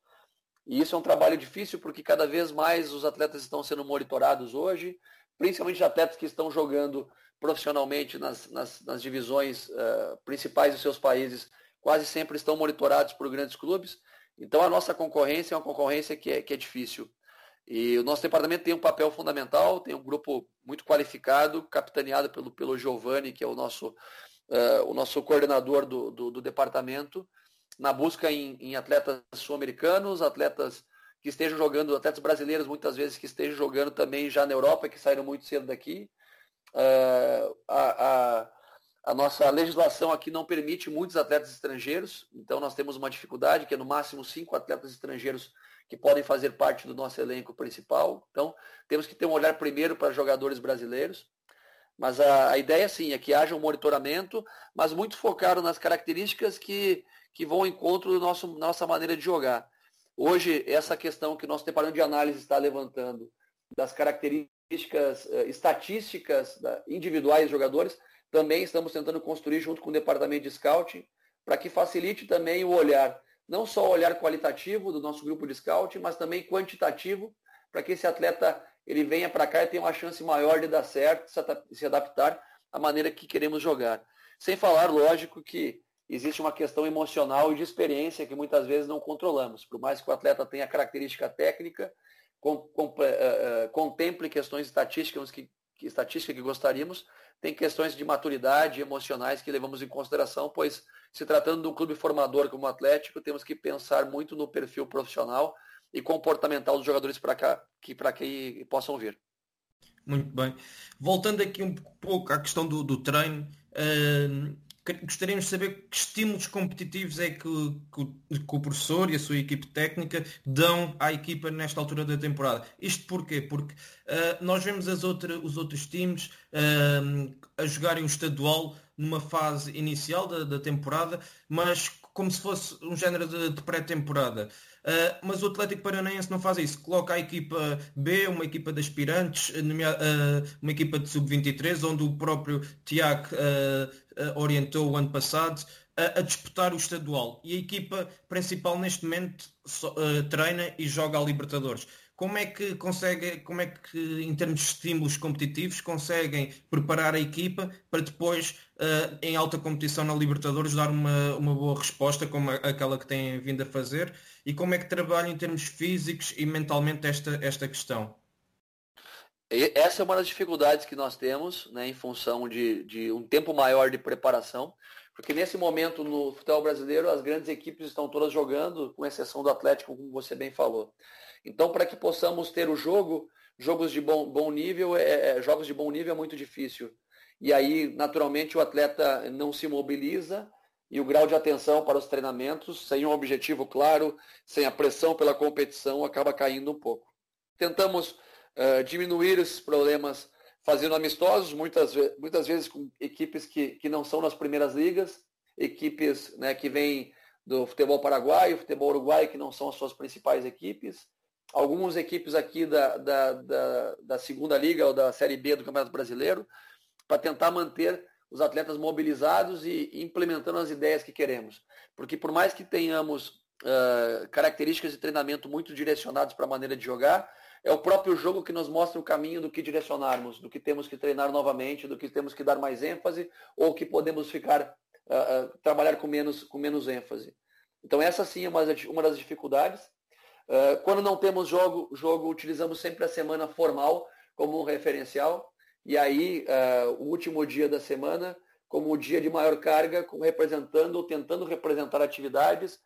E isso é um trabalho difícil porque cada vez mais os atletas estão sendo monitorados hoje, principalmente atletas que estão jogando profissionalmente nas, nas, nas divisões uh, principais dos seus países, quase sempre estão monitorados por grandes clubes. Então a nossa concorrência é uma concorrência que é, que é difícil. E o nosso departamento tem um papel fundamental, tem um grupo muito qualificado, capitaneado pelo, pelo Giovanni, que é o nosso, uh, o nosso coordenador do, do, do, departamento, na busca em, em atletas sul-americanos, atletas que estejam jogando, atletas brasileiros muitas vezes que estejam jogando também já na Europa, que saíram muito cedo daqui. Uh, a, a, a nossa legislação aqui não permite muitos atletas estrangeiros, então nós temos uma dificuldade que é no máximo cinco atletas estrangeiros que podem fazer parte do nosso elenco principal. Então, temos que ter um olhar primeiro para jogadores brasileiros. Mas a, a ideia, sim, é que haja um monitoramento, mas muito focado nas características que, que vão ao encontro da nossa maneira de jogar. Hoje, essa questão que o nosso departamento de análise está levantando das características uh, estatísticas da, individuais dos jogadores, também estamos tentando construir junto com o departamento de scouting, para que facilite também o olhar, não só o olhar qualitativo do nosso grupo de scouting, mas também quantitativo, para que esse atleta ele venha para cá e tenha uma chance maior de dar certo, se adaptar à maneira que queremos jogar. Sem falar, lógico, que existe uma questão emocional e de experiência que muitas vezes não controlamos. Por mais que o atleta tenha característica técnica, com, com, uh, contemple questões estatísticas que, que, estatística que gostaríamos, tem questões de maturidade emocionais que levamos em consideração, pois se tratando de um clube formador como o Atlético, temos que pensar muito no perfil profissional e comportamental dos jogadores para cá, que para que possam vir. Muito bem. Voltando aqui um pouco à questão do, do treino, uh, gostaríamos de saber que estímulos competitivos é que, que, que, o professor e a sua equipe técnica dão à equipa nesta altura da temporada. Isto porquê? Porque uh, nós vemos as outra, os outros times uh, a jogarem o estadual numa fase inicial da, da temporada, mas como se fosse um género de, de pré-temporada. Uh, mas o Atlético Paranaense não faz isso. Coloca a equipa B, uma equipa de aspirantes, uh, uma equipa de sub-23, onde o próprio Tiago uh, orientou o ano passado, a disputar o estadual. E a equipa principal neste momento treina e joga a Libertadores como é que consegue, como é que em termos de estímulos competitivos conseguem preparar a equipa para depois uh, em alta competição na Libertadores dar uma, uma boa resposta como aquela que têm vindo a fazer e como é que trabalham em termos físicos e mentalmente esta, esta questão? Essa é uma das dificuldades que nós temos né, em função de, de um tempo maior de preparação, porque nesse momento no futebol brasileiro as grandes equipes estão todas jogando, com exceção do Atlético, como você bem falou. Então, para que possamos ter o jogo, jogos de bom, bom nível, é, é, jogos de bom nível é muito difícil. E aí, naturalmente, o atleta não se mobiliza e o grau de atenção para os treinamentos, sem um objetivo claro, sem a pressão pela competição, acaba caindo um pouco. Tentamos uh, diminuir esses problemas fazendo amistosos, muitas, muitas vezes com equipes que, que não são nas primeiras ligas, equipes né, que vêm do futebol paraguaio, futebol uruguaio, que não são as suas principais equipes, algumas equipes aqui da, da, da, da, segunda liga ou da Série B do Campeonato Brasileiro, para tentar manter os atletas mobilizados e implementando as ideias que queremos. Porque por mais que tenhamos uh, características de treinamento muito direcionadas para a maneira de jogar, é o próprio jogo que nos mostra o caminho do que direcionarmos, do que temos que treinar novamente, do que temos que dar mais ênfase ou que podemos ficar uh, uh, trabalhar com menos, com menos ênfase. Então essa sim é uma, uma das dificuldades ah, quando não temos jogo, jogo, utilizamos sempre a semana formal como um referencial. E aí, uh, o último dia da semana, como o dia de maior carga, representando ou tentando representar atividades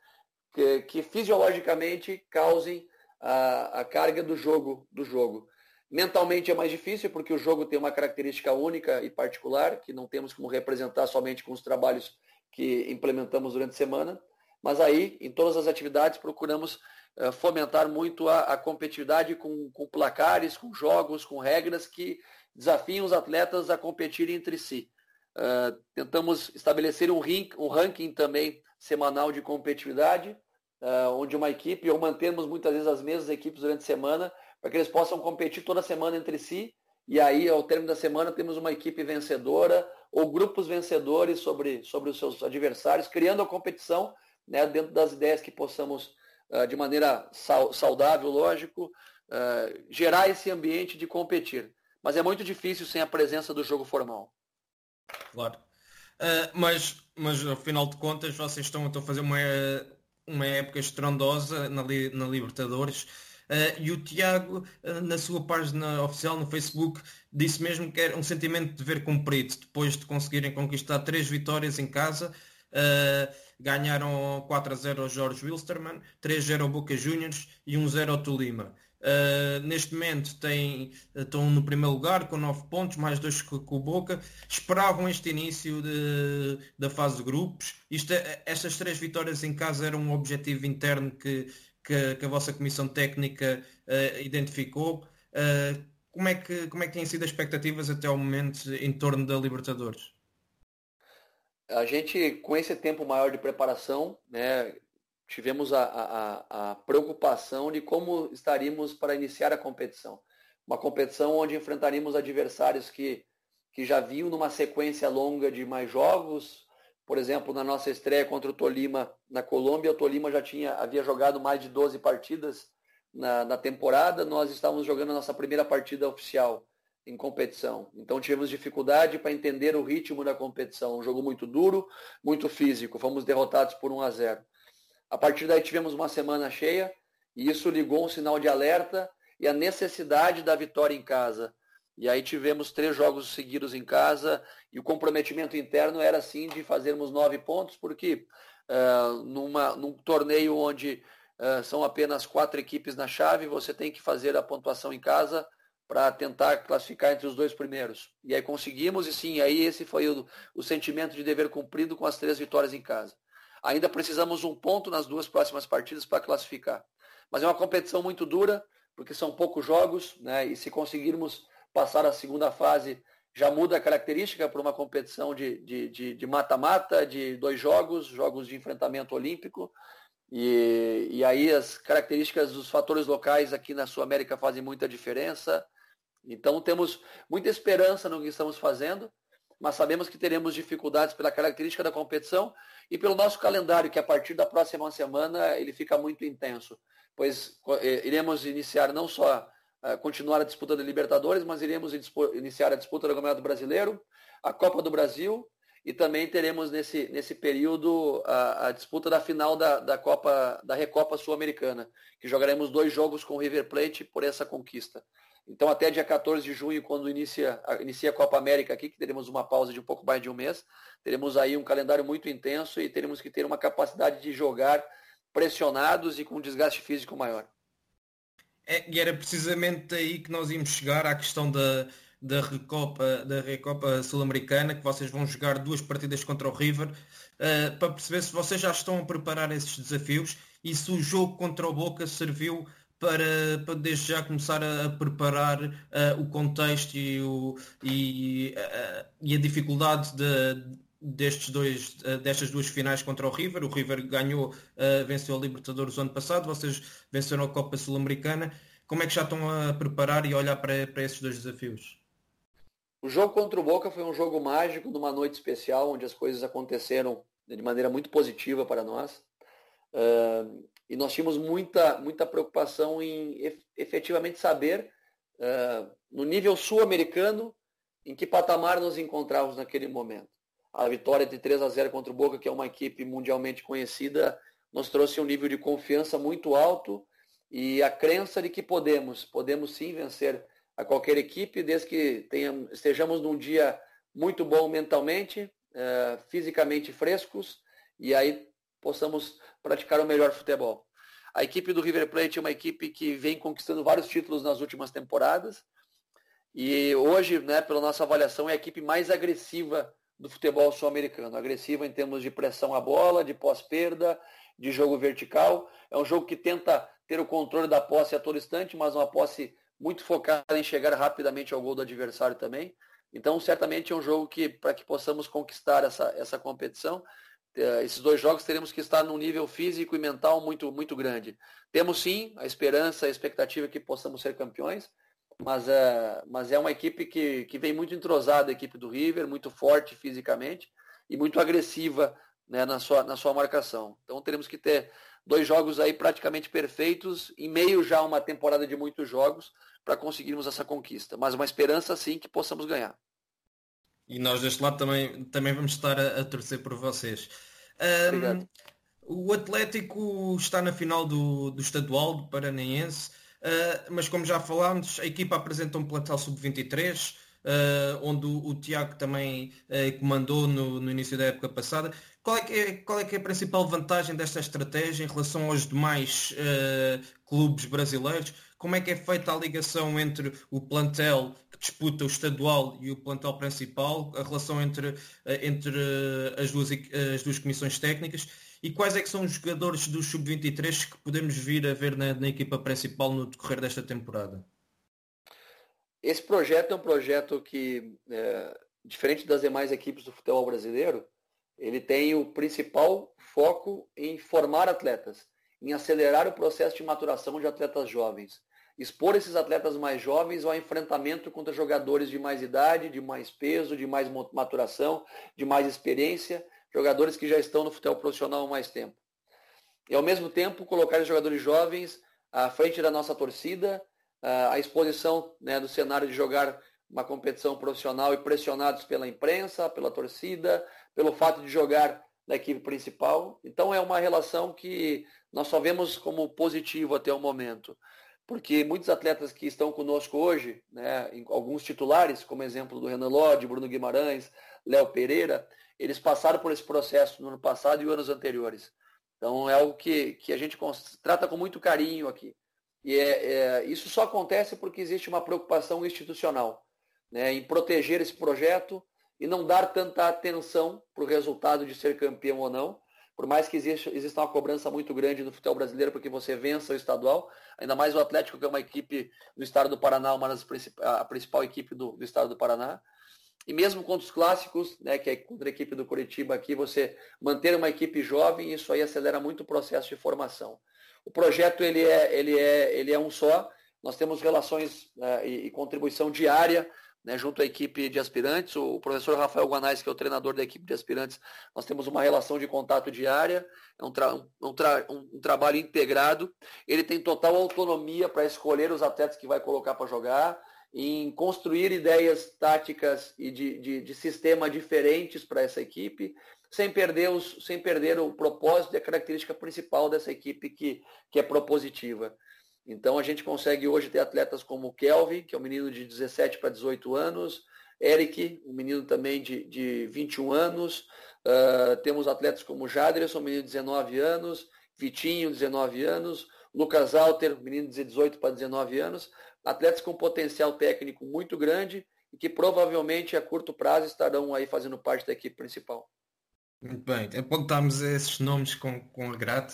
que, que fisiologicamente causem a, a, carga do jogo, do jogo. Mentalmente é mais difícil porque o jogo tem uma característica única e particular que não temos como representar somente com os trabalhos que implementamos durante a semana. Mas aí, em todas as atividades, procuramos eh, fomentar muito a, a competitividade com, com, placares, com jogos, com regras que desafiam os atletas a competirem entre si. Uh, tentamos estabelecer um, rank, um, ranking também semanal de competitividade, uh, onde uma equipe, ou mantemos muitas vezes as mesmas equipes durante a semana, para que eles possam competir toda semana entre si, e aí, ao término da semana, temos uma equipe vencedora ou grupos vencedores sobre, sobre os seus adversários, criando a competição né, dentro das ideias que possamos ah, de maneira saudável, lógico, gerar esse ambiente de competir. Mas é muito difícil sem a presença do jogo formal. Claro. Uh, mas, mas ao final de contas vocês estão, a fazer uma, uma época estrondosa na, na Libertadores. Uh, e o Tiago, uh, na sua página oficial no Facebook, disse mesmo que era um sentimento de ver cumprido, depois de conseguirem conquistar três vitórias em casa. Uh, ganharam 4 a 0 ao Jorge Wilstermann, 3 a 0 ao Boca Juniors e 1 a 0 ao Tolima. Uh, neste momento tem, estão no primeiro lugar com 9 pontos, mais 2 com, com o Boca. Esperavam este início de, da fase de grupos. Isto, é, estas três vitórias em casa eram um objetivo interno que, que, que a vossa comissão técnica uh, identificou. Uh, como, é que, como é que têm sido as expectativas até ao momento em torno da Libertadores? a gente, com esse tempo maior de preparação, né, tivemos a, a, a preocupação de como estaríamos para iniciar a competição. uma competição onde enfrentaríamos adversários que, que já vinham numa sequência longa de mais jogos. Por exemplo, na nossa estreia contra o Tolima na Colômbia, o Tolima já tinha, havia jogado mais de 12 partidas na, na temporada, nós estávamos jogando a nossa primeira partida oficial em competição. Então tivemos dificuldade para entender o ritmo da competição. Um jogo muito duro, muito físico. Fomos derrotados por 1 a 0. A partir daí tivemos uma semana cheia e isso ligou um sinal de alerta e a necessidade da vitória em casa. E aí tivemos três jogos seguidos em casa e o comprometimento interno era assim de fazermos nove pontos, porque uh, numa, num torneio onde uh, são apenas quatro equipes na chave, você tem que fazer a pontuação em casa para tentar classificar entre os dois primeiros. E aí conseguimos, e sim, aí esse foi o, o sentimento de dever cumprido com as três vitórias em casa. Ainda precisamos um ponto nas duas próximas partidas para classificar. Mas é uma competição muito dura, porque são poucos jogos, né? E se conseguirmos passar a segunda fase, já muda a característica para uma competição de mata-mata, de, de, de, dois jogos, jogos de enfrentamento olímpico. E, e aí as características dos fatores locais aqui na Sul América fazem muita diferença. Então temos muita esperança no que estamos fazendo, mas sabemos que teremos dificuldades pela característica da competição e pelo nosso calendário, que a partir da próxima semana ele fica muito intenso pois eh, iremos iniciar não só uh, continuar a disputa da Libertadores, mas iremos iniciar a disputa do Campeonato Brasileiro, a Copa do Brasil e também teremos nesse, nesse período a, a disputa da final da, da Copa da Recopa Sul-Americana, que jogaremos dois jogos com o River Plate por essa conquista. Então até dia 14 de junho, quando inicia, inicia a Copa América aqui, que teremos uma pausa de um pouco mais de um mês, teremos aí um calendário muito intenso e teremos que ter uma capacidade de jogar pressionados e com um desgaste físico maior. É, e era precisamente aí que nós íamos chegar à questão da, da Recopa, da Recopa Sul-Americana, que vocês vão jogar duas partidas contra o River, uh, para perceber se vocês já estão a preparar esses desafios e se o jogo contra o Boca serviu para, para desde já começar a, a preparar uh, o contexto e, o, e, uh, e a dificuldade de, destes dois, destas duas finais contra o River. O River ganhou, uh, venceu a Libertadores o ano passado, vocês venceram a Copa Sul-Americana. Como é que já estão a preparar e olhar para, para esses dois desafios? O jogo contra o Boca foi um jogo mágico, numa noite especial, onde as coisas aconteceram de maneira muito positiva para nós. Uh, e nós tínhamos muita, muita preocupação em efetivamente saber, uh, no nível sul-americano, em que patamar nos encontrávamos naquele momento. A vitória de 3 a 0 contra o Boca, que é uma equipe mundialmente conhecida, nos trouxe um nível de confiança muito alto e a crença de que podemos, podemos sim vencer a qualquer equipe, desde que tenhamos, estejamos num dia muito bom mentalmente, é, fisicamente frescos e aí possamos praticar o melhor futebol. A equipe do River Plate é uma equipe que vem conquistando vários títulos nas últimas temporadas e hoje, né, pela nossa avaliação, é a equipe mais agressiva do futebol sul-americano. Agressivo em termos de pressão à bola, de pós-perda, de jogo vertical. É um jogo que tenta ter o controle da posse a todo instante, mas uma posse muito focada em chegar rapidamente ao gol do adversário também. Então, certamente é um jogo que, para que possamos conquistar essa, essa competição, esses dois jogos teremos que estar num nível físico e mental muito, muito grande. Temos sim a esperança, a expectativa que possamos ser campeões, mas é, mas é uma equipe que, que vem muito entrosada, a equipe do River, muito forte fisicamente e muito agressiva né, na, sua, na sua marcação. Então teremos que ter dois jogos aí praticamente perfeitos, em meio já a uma temporada de muitos jogos, para conseguirmos essa conquista. Mas uma esperança sim que possamos ganhar. E nós deste lado também, também vamos estar a, a torcer por vocês. Um, o Atlético está na final do, do estadual do Paranaense. Uh, mas como já falámos, a equipa apresenta um plantel sub-23, uh, ah, onde o, o, Tiago também uh, comandou no, no, início da época passada. Qual é, que é, qual é, que é a principal vantagem desta estratégia em relação aos demais clubes brasileiros? Como é que é feita a ligação entre o plantel disputa o estadual e o plantel principal, a relação entre, entre as, duas, as duas comissões técnicas? E quais é que são os jogadores do Sub-23 que podemos vir a ver na, na equipa principal no decorrer desta temporada? Esse projeto é um projeto que, é, diferente das demais equipes do futebol brasileiro, ele tem o principal foco em formar atletas, em acelerar o processo de maturação de atletas jovens. Expor esses atletas mais jovens ao enfrentamento contra jogadores de mais idade, de mais peso, de mais maturação, de mais experiência, jogadores que já estão no futebol profissional há mais tempo. E ao mesmo tempo colocar os jogadores jovens à frente da nossa torcida, a exposição né, do cenário de jogar uma competição profissional e pressionados pela imprensa, pela torcida, pelo fato de jogar na equipe principal. Então é uma relação que nós só vemos como positivo até o momento porque muitos atletas que estão conosco hoje, né, alguns titulares, como exemplo do Renan Lodge, Bruno Guimarães, Léo Pereira, eles passaram por esse processo no ano passado e anos anteriores. Então é algo que, que a gente trata com muito carinho aqui. E é, é, isso só acontece porque existe uma preocupação institucional né, em proteger esse projeto e não dar tanta atenção para o resultado de ser campeão ou não, por mais que exista, exista uma cobrança muito grande no futebol brasileiro porque você vença o estadual, ainda mais o Atlético, que é uma equipe do estado do Paraná, uma das a principal equipe do, do estado do Paraná. E mesmo contra os clássicos, né, que é contra a equipe do Curitiba aqui, você manter uma equipe jovem, isso aí acelera muito o processo de formação. O projeto ele é, ele é, ele é um só, nós temos relações né, e, e contribuição diária né, junto à equipe de aspirantes. O professor Rafael Guanais, que é o treinador da equipe de aspirantes, nós temos uma relação de contato diária, é um, tra um, tra um trabalho integrado. Ele tem total autonomia para escolher os atletas que vai colocar para jogar, em construir ideias táticas e de, de, de sistema diferentes para essa equipe, sem perder, os, sem perder o propósito e a característica principal dessa equipe que, que é propositiva. Então a gente consegue hoje ter atletas como o Kelvin, que é um menino de 17 para 18 anos, Eric, um menino também de, de 21 anos, uh, temos atletas como Jadrson, um menino de 19 anos, Vitinho, 19 anos, Lucas Alter, menino de 18 para 19 anos, atletas com potencial técnico muito grande e que provavelmente a curto prazo estarão aí fazendo parte da equipe principal. Muito bem, apontámos esses nomes com, com agrado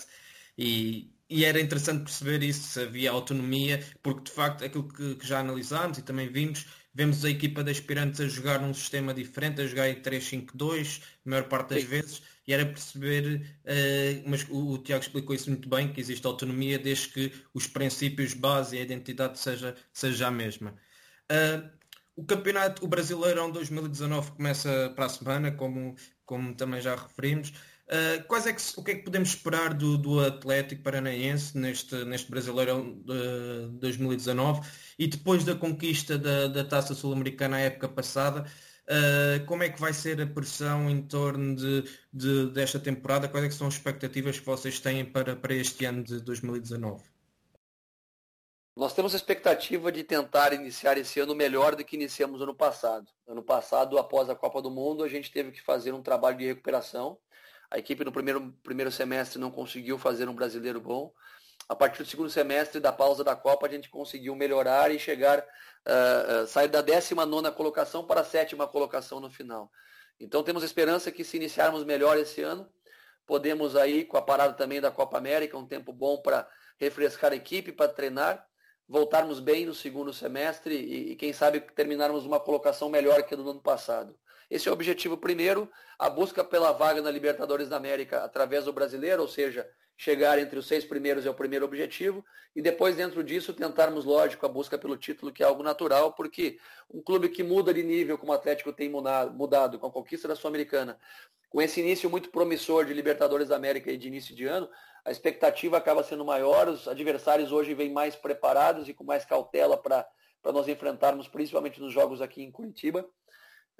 e e era interessante perceber isso, se havia autonomia, porque de facto aquilo que, que, já analisámos e também vimos, vemos a equipa de aspirantes a jogar num sistema diferente, a jogar em 3-5-2, a maior parte das Sim. vezes, e era perceber, uh, mas o, o, Tiago explicou isso muito bem, que existe autonomia desde que os princípios base e a identidade seja, seja a mesma. Uh, o campeonato, o Brasileirão 2019 começa para a semana, como, como também já referimos. Uh, quais é que, o que é que podemos esperar do, do Atlético Paranaense neste, neste Brasileirão de 2019 e depois da conquista da, da Taça Sul-Americana à época passada, uh, como é que vai ser a pressão em torno de, de, desta temporada? Quais é que são as expectativas que vocês têm para, para este ano de 2019? Nós temos a expectativa de tentar iniciar esse ano melhor do que iniciamos ano passado. Ano passado, após a Copa do Mundo, a gente teve que fazer um trabalho de recuperação a equipe no primeiro, primeiro semestre não conseguiu fazer um brasileiro bom. A partir do segundo semestre da pausa da Copa, a gente conseguiu melhorar e chegar, uh, uh, sair da 19 colocação para a sétima colocação no final. Então temos esperança que se iniciarmos melhor esse ano, podemos aí, com a parada também da Copa América, um tempo bom para refrescar a equipe, para treinar, voltarmos bem no segundo semestre e, e, quem sabe terminarmos uma colocação melhor que a do ano passado. Esse é o objetivo primeiro, a busca pela vaga na Libertadores da América através do brasileiro, ou seja, chegar entre os seis primeiros é o primeiro objetivo, e depois dentro disso tentarmos, lógico, a busca pelo título, que é algo natural, porque um clube que muda de nível, como o Atlético tem mudado com a conquista da Sul-Americana, com esse início muito promissor de Libertadores da América e de início de ano, a expectativa acaba sendo maior, os adversários hoje vêm mais preparados e com mais cautela para nós enfrentarmos, principalmente nos jogos aqui em Curitiba.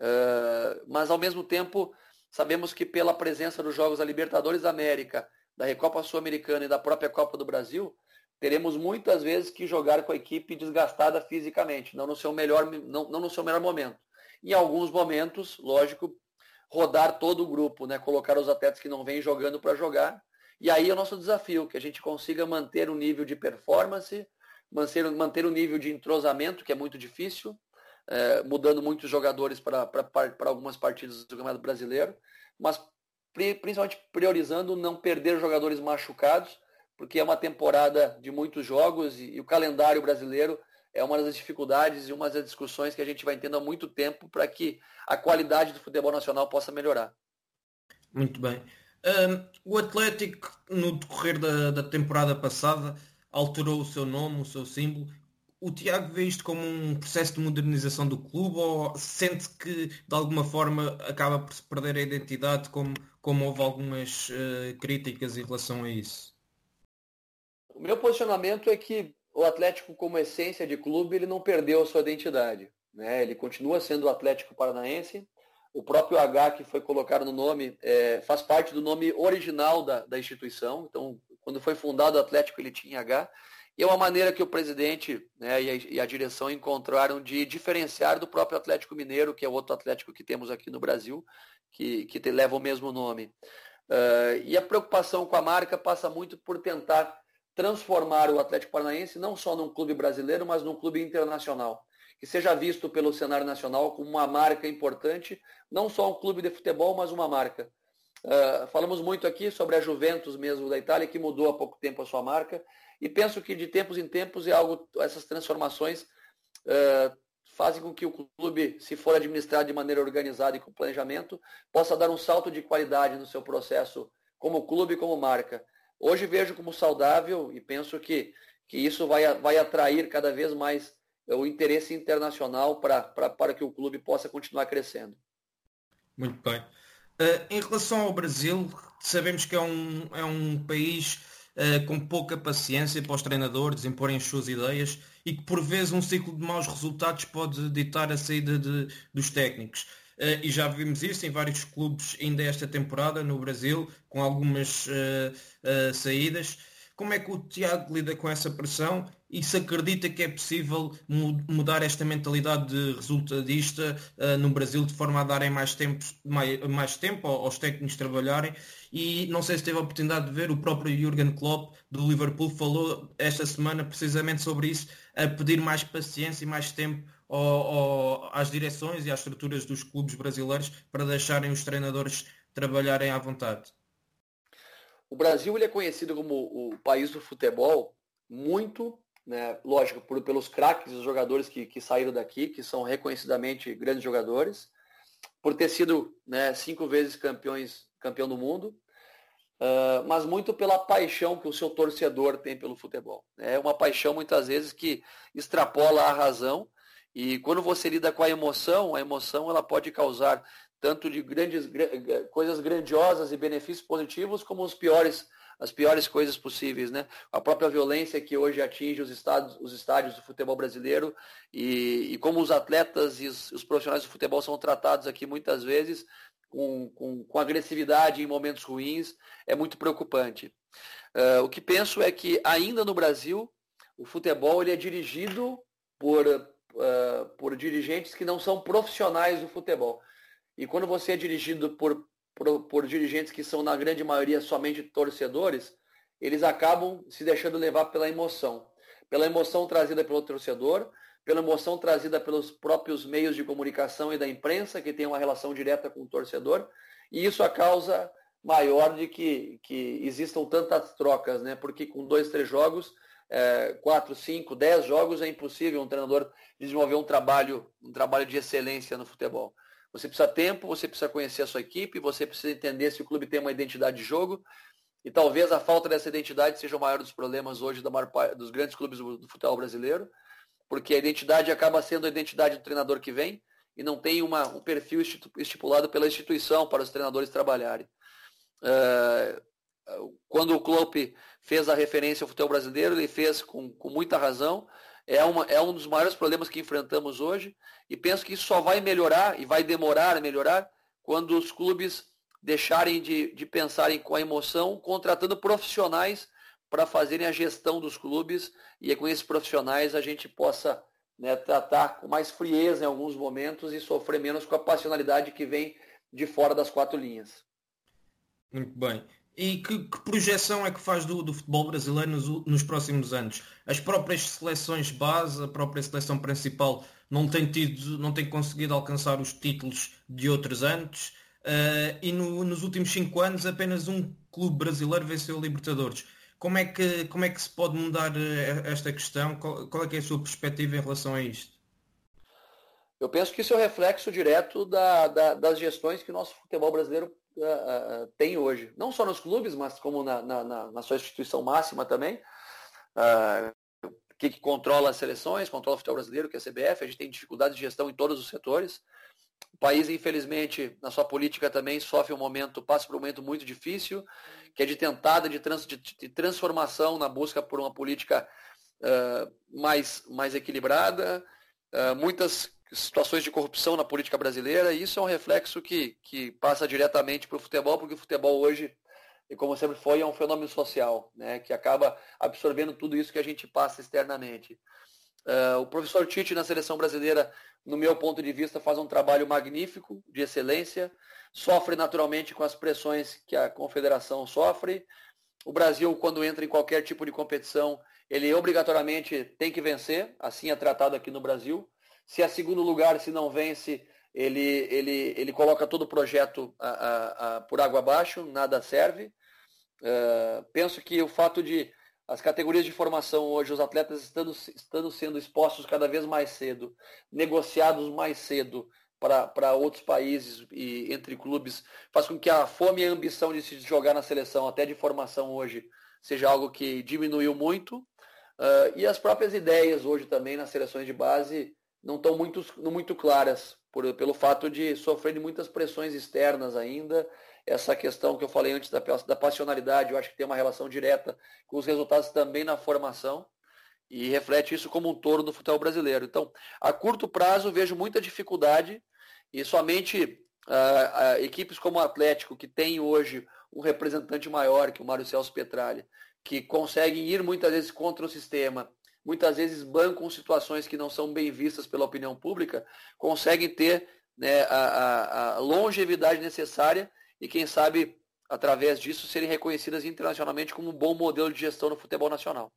Uh, mas ao mesmo tempo sabemos que pela presença dos Jogos da Libertadores da América, da Recopa Sul-Americana e da própria Copa do Brasil, teremos muitas vezes que jogar com a equipe desgastada fisicamente, não no seu melhor, não, não no seu melhor momento. Em alguns momentos, lógico, rodar todo o grupo, né? colocar os atletas que não vêm jogando para jogar. E aí é o nosso desafio, que a gente consiga manter o nível de performance, manter, manter o nível de entrosamento, que é muito difícil, é, mudando muitos jogadores para algumas partidas do Campeonato Brasileiro, mas principalmente priorizando não perder jogadores machucados, porque é uma temporada de muitos jogos e, e o calendário brasileiro é uma das dificuldades e uma das discussões que a gente vai tendo há muito tempo para que a qualidade do futebol nacional possa melhorar. Muito bem. Um, o Atlético, no decorrer da, da temporada passada, alterou o seu nome, o seu símbolo o Tiago vê isto como um processo de modernização do clube ou sente que de alguma forma acaba por se perder a identidade como, como houve algumas uh, críticas em relação a isso? O meu posicionamento é que o Atlético como essência de clube ele não perdeu a sua identidade. Né? Ele continua sendo o Atlético Paranaense. O próprio H que foi colocado no nome é, faz parte do nome original da, da instituição. Então, quando foi fundado o Atlético, ele tinha H. E é uma maneira que o presidente né, e, a, e, a, direção encontraram de diferenciar do próprio Atlético Mineiro, que é outro Atlético que temos aqui no Brasil, que, que te, leva o mesmo nome. Uh, e a preocupação com a marca passa muito por tentar transformar o Atlético Paranaense não só num clube brasileiro, mas num clube internacional que seja visto pelo cenário nacional como uma marca importante, não só um clube de futebol, mas uma marca. Uh, falamos muito aqui sobre a Juventus mesmo da Itália, que mudou há pouco tempo a sua marca, e penso que de tempos em tempos é algo, essas transformações uh, fazem com que o clube, se for administrado de maneira organizada e com planejamento, possa dar um salto de qualidade no seu processo como clube como marca. Hoje vejo como saudável e penso que, que isso vai, vai atrair cada vez mais o interesse internacional para que o clube possa continuar crescendo. Muito bem. Uh, em relação ao Brasil, sabemos que é um, é um país uh, com pouca paciência para os treinadores imporem as suas ideias e que por vezes um ciclo de maus resultados pode ditar a saída de, dos técnicos. Uh, e já vimos isso em vários clubes ainda esta temporada no Brasil, com algumas saídas. Como é que o Tiago lida com essa pressão e se acredita que é possível mudar esta mentalidade de resultadista uh, no Brasil de forma a darem mais tempo, mais, mais tempo aos técnicos trabalharem e não sei se teve a oportunidade de ver o próprio Jurgen Klopp do Liverpool falou esta semana precisamente sobre isso, a pedir mais paciência e mais tempo ao, ao, às direções e às estruturas dos clubes brasileiros para deixarem os treinadores trabalharem à vontade. O Brasil ele é conhecido como o país do futebol muito né? Lógico, por, pelos craques, os jogadores que, que saíram daqui, que são reconhecidamente grandes jogadores, por ter sido né, cinco vezes campeões, campeão do mundo, uh, mas muito pela paixão que o seu torcedor tem pelo futebol. É uma paixão muitas vezes que extrapola a razão e quando você lida com a emoção, a emoção ela pode causar tanto de grandes coisas grandiosas e benefícios positivos como os piores as piores coisas possíveis, né? A própria violência que hoje atinge os, estados, os estádios do futebol brasileiro e, e como os atletas e os, os, profissionais do futebol são tratados aqui muitas vezes com, com, com agressividade em momentos ruins, é muito preocupante. Uh, o que penso é que ainda no Brasil, o futebol ele é dirigido por, uh, por dirigentes que não são profissionais do futebol. E quando você é dirigido por por, por dirigentes que são, na grande maioria, somente torcedores, eles acabam se deixando levar pela emoção. Pela emoção trazida pelo torcedor, pela emoção trazida pelos próprios meios de comunicação e da imprensa, que tem uma relação direta com o torcedor, e isso a causa maior de que, que existam tantas trocas, né? Porque com dois, três jogos, é, quatro, cinco, dez jogos, é impossível um treinador desenvolver um trabalho, um trabalho de excelência no futebol. Você precisa tempo, você precisa conhecer a sua equipe, você precisa entender se o clube tem uma identidade de jogo. E talvez a falta dessa identidade seja o maior dos problemas hoje maior, dos grandes clubes do, futebol brasileiro, porque a identidade acaba sendo a identidade do treinador que vem e não tem uma, um perfil estipulado pela instituição para os treinadores trabalharem. Uh, quando o Klopp fez a referência ao futebol brasileiro, ele fez com, com muita razão, é, uma, é um dos maiores problemas que enfrentamos hoje e penso que isso só vai melhorar e vai demorar a melhorar quando os clubes deixarem de, de pensarem com a emoção, contratando profissionais para fazerem a gestão dos clubes e é com esses profissionais a gente possa né, tratar com mais frieza em alguns momentos e sofrer menos com a passionalidade que vem de fora das quatro linhas. Muito bem. E que, que, projeção é que faz do, do futebol brasileiro nos, nos, próximos anos? As próprias seleções base, a própria seleção principal não tem, tido, não tem conseguido alcançar os títulos de outros anos uh, e no, nos últimos cinco anos apenas um clube brasileiro venceu a Libertadores. Como é que, como é que se pode mudar eh, esta questão? Qual, qual é, é a sua perspectiva em relação a isto? Eu penso que isso é o um reflexo direto da, da, das gestões que o nosso futebol brasileiro uh, tem hoje. Não só nos clubes, mas como na, na, na sua instituição máxima também. Uh, que, que controla as seleções, controla o futebol brasileiro, que é a CBF, a gente tem dificuldade de gestão em todos os setores. O país, infelizmente, na sua política também sofre um momento, passa por um momento muito difícil, que é de tentada de, trans, de, de transformação na busca por uma política uh, mais, mais equilibrada, uh, muitas situações de corrupção na política brasileira, e isso é um reflexo que, que passa diretamente para o futebol, porque o futebol hoje, como sempre foi, é um fenômeno social, né, que acaba absorvendo tudo isso que a gente passa externamente. Uh, o professor Tite na seleção brasileira, no meu ponto de vista, faz um trabalho magnífico, de excelência, sofre naturalmente com as pressões que a confederação sofre. O Brasil, quando entra em qualquer tipo de competição, ele obrigatoriamente tem que vencer, assim é tratado aqui no Brasil. Se é segundo lugar, se não vence, ele, ele, ele coloca todo o projeto a, a, a, por água abaixo, nada serve. Uh, penso que o fato de as categorias de formação hoje, os atletas estando, estando sendo expostos cada vez mais cedo, negociados mais cedo para outros países e entre clubes, faz com que a fome e a ambição de se jogar na seleção, até de formação hoje, seja algo que diminuiu muito. Uh, e as próprias ideias hoje também nas seleções de base não estão muito, muito claras, por, pelo fato de sofrer de muitas pressões externas ainda, essa questão que eu falei antes da, da passionalidade, eu acho que tem uma relação direta com os resultados também na formação e reflete isso como um touro no futebol brasileiro. Então, a curto prazo, vejo muita dificuldade e somente uh, uh, equipes como o Atlético, que tem hoje um representante maior que o Mário Celso Petralha, que conseguem ir muitas vezes contra o sistema, muitas vezes bancam situações que não são bem vistas pela opinião pública, conseguem ter né, a, a, a longevidade necessária e quem sabe, através disso, serem reconhecidas internacionalmente como um bom modelo de gestão no futebol nacional.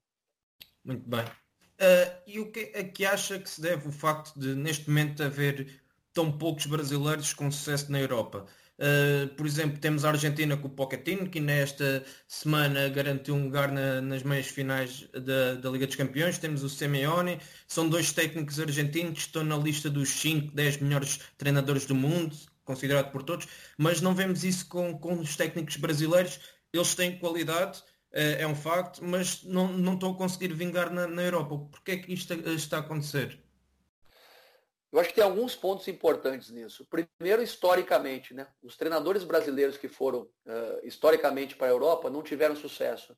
Muito bem. Uh, e o que é que acha que se deve o facto de, neste momento, haver tão poucos brasileiros com sucesso na Europa? Uh, por exemplo, temos a Argentina com o Pochettino, que nesta semana garantiu um lugar na, nas meias finais da, da, Liga dos Campeões. Temos o Simeone, são dois técnicos argentinos que estão na lista dos 5, 10 melhores treinadores do mundo considerado por todos, mas não vemos isso com, com os técnicos brasileiros. Eles têm qualidade, é, é um facto, mas não, não estão a conseguir vingar na, na Europa. Porquê é que isto está a acontecer? Eu acho que tem alguns pontos importantes nisso. Primeiro, historicamente, né? os treinadores brasileiros que foram uh, historicamente para a Europa não tiveram sucesso.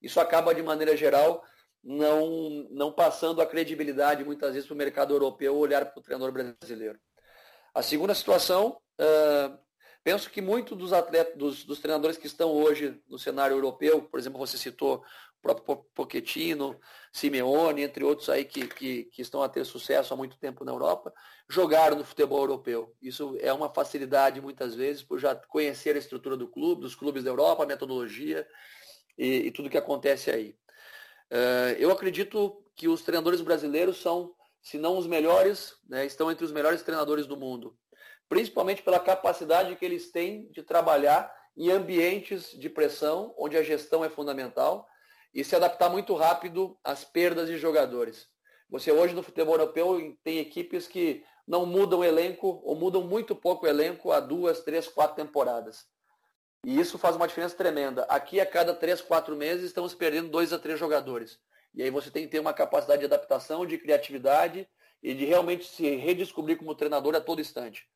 Isso acaba, de maneira geral, não, não passando a credibilidade, muitas vezes, para o mercado europeu olhar para o treinador brasileiro. A segunda situação, uh, penso que muito dos atletas, dos, dos, treinadores que estão hoje no cenário europeu, por exemplo, você citou o próprio Pochettino, Simeone, entre outros aí que, que, que estão a ter sucesso há muito tempo na Europa, jogaram no futebol europeu. Isso é uma facilidade muitas vezes por já conhecer a estrutura do clube, dos clubes da Europa, a metodologia e, e tudo que acontece aí. Uh, eu acredito que os treinadores brasileiros são se não os melhores, né, estão entre os melhores treinadores do mundo. Principalmente pela capacidade que eles têm de trabalhar em ambientes de pressão, onde a gestão é fundamental, e se adaptar muito rápido às perdas de jogadores. Você hoje no futebol europeu tem equipes que não mudam o elenco ou mudam muito pouco o elenco há duas, três, quatro temporadas. E isso faz uma diferença tremenda. Aqui a cada três, quatro meses estamos perdendo dois a três jogadores. E aí você tem que ter uma capacidade de adaptação, de criatividade e de realmente se redescobrir como treinador a todo instante.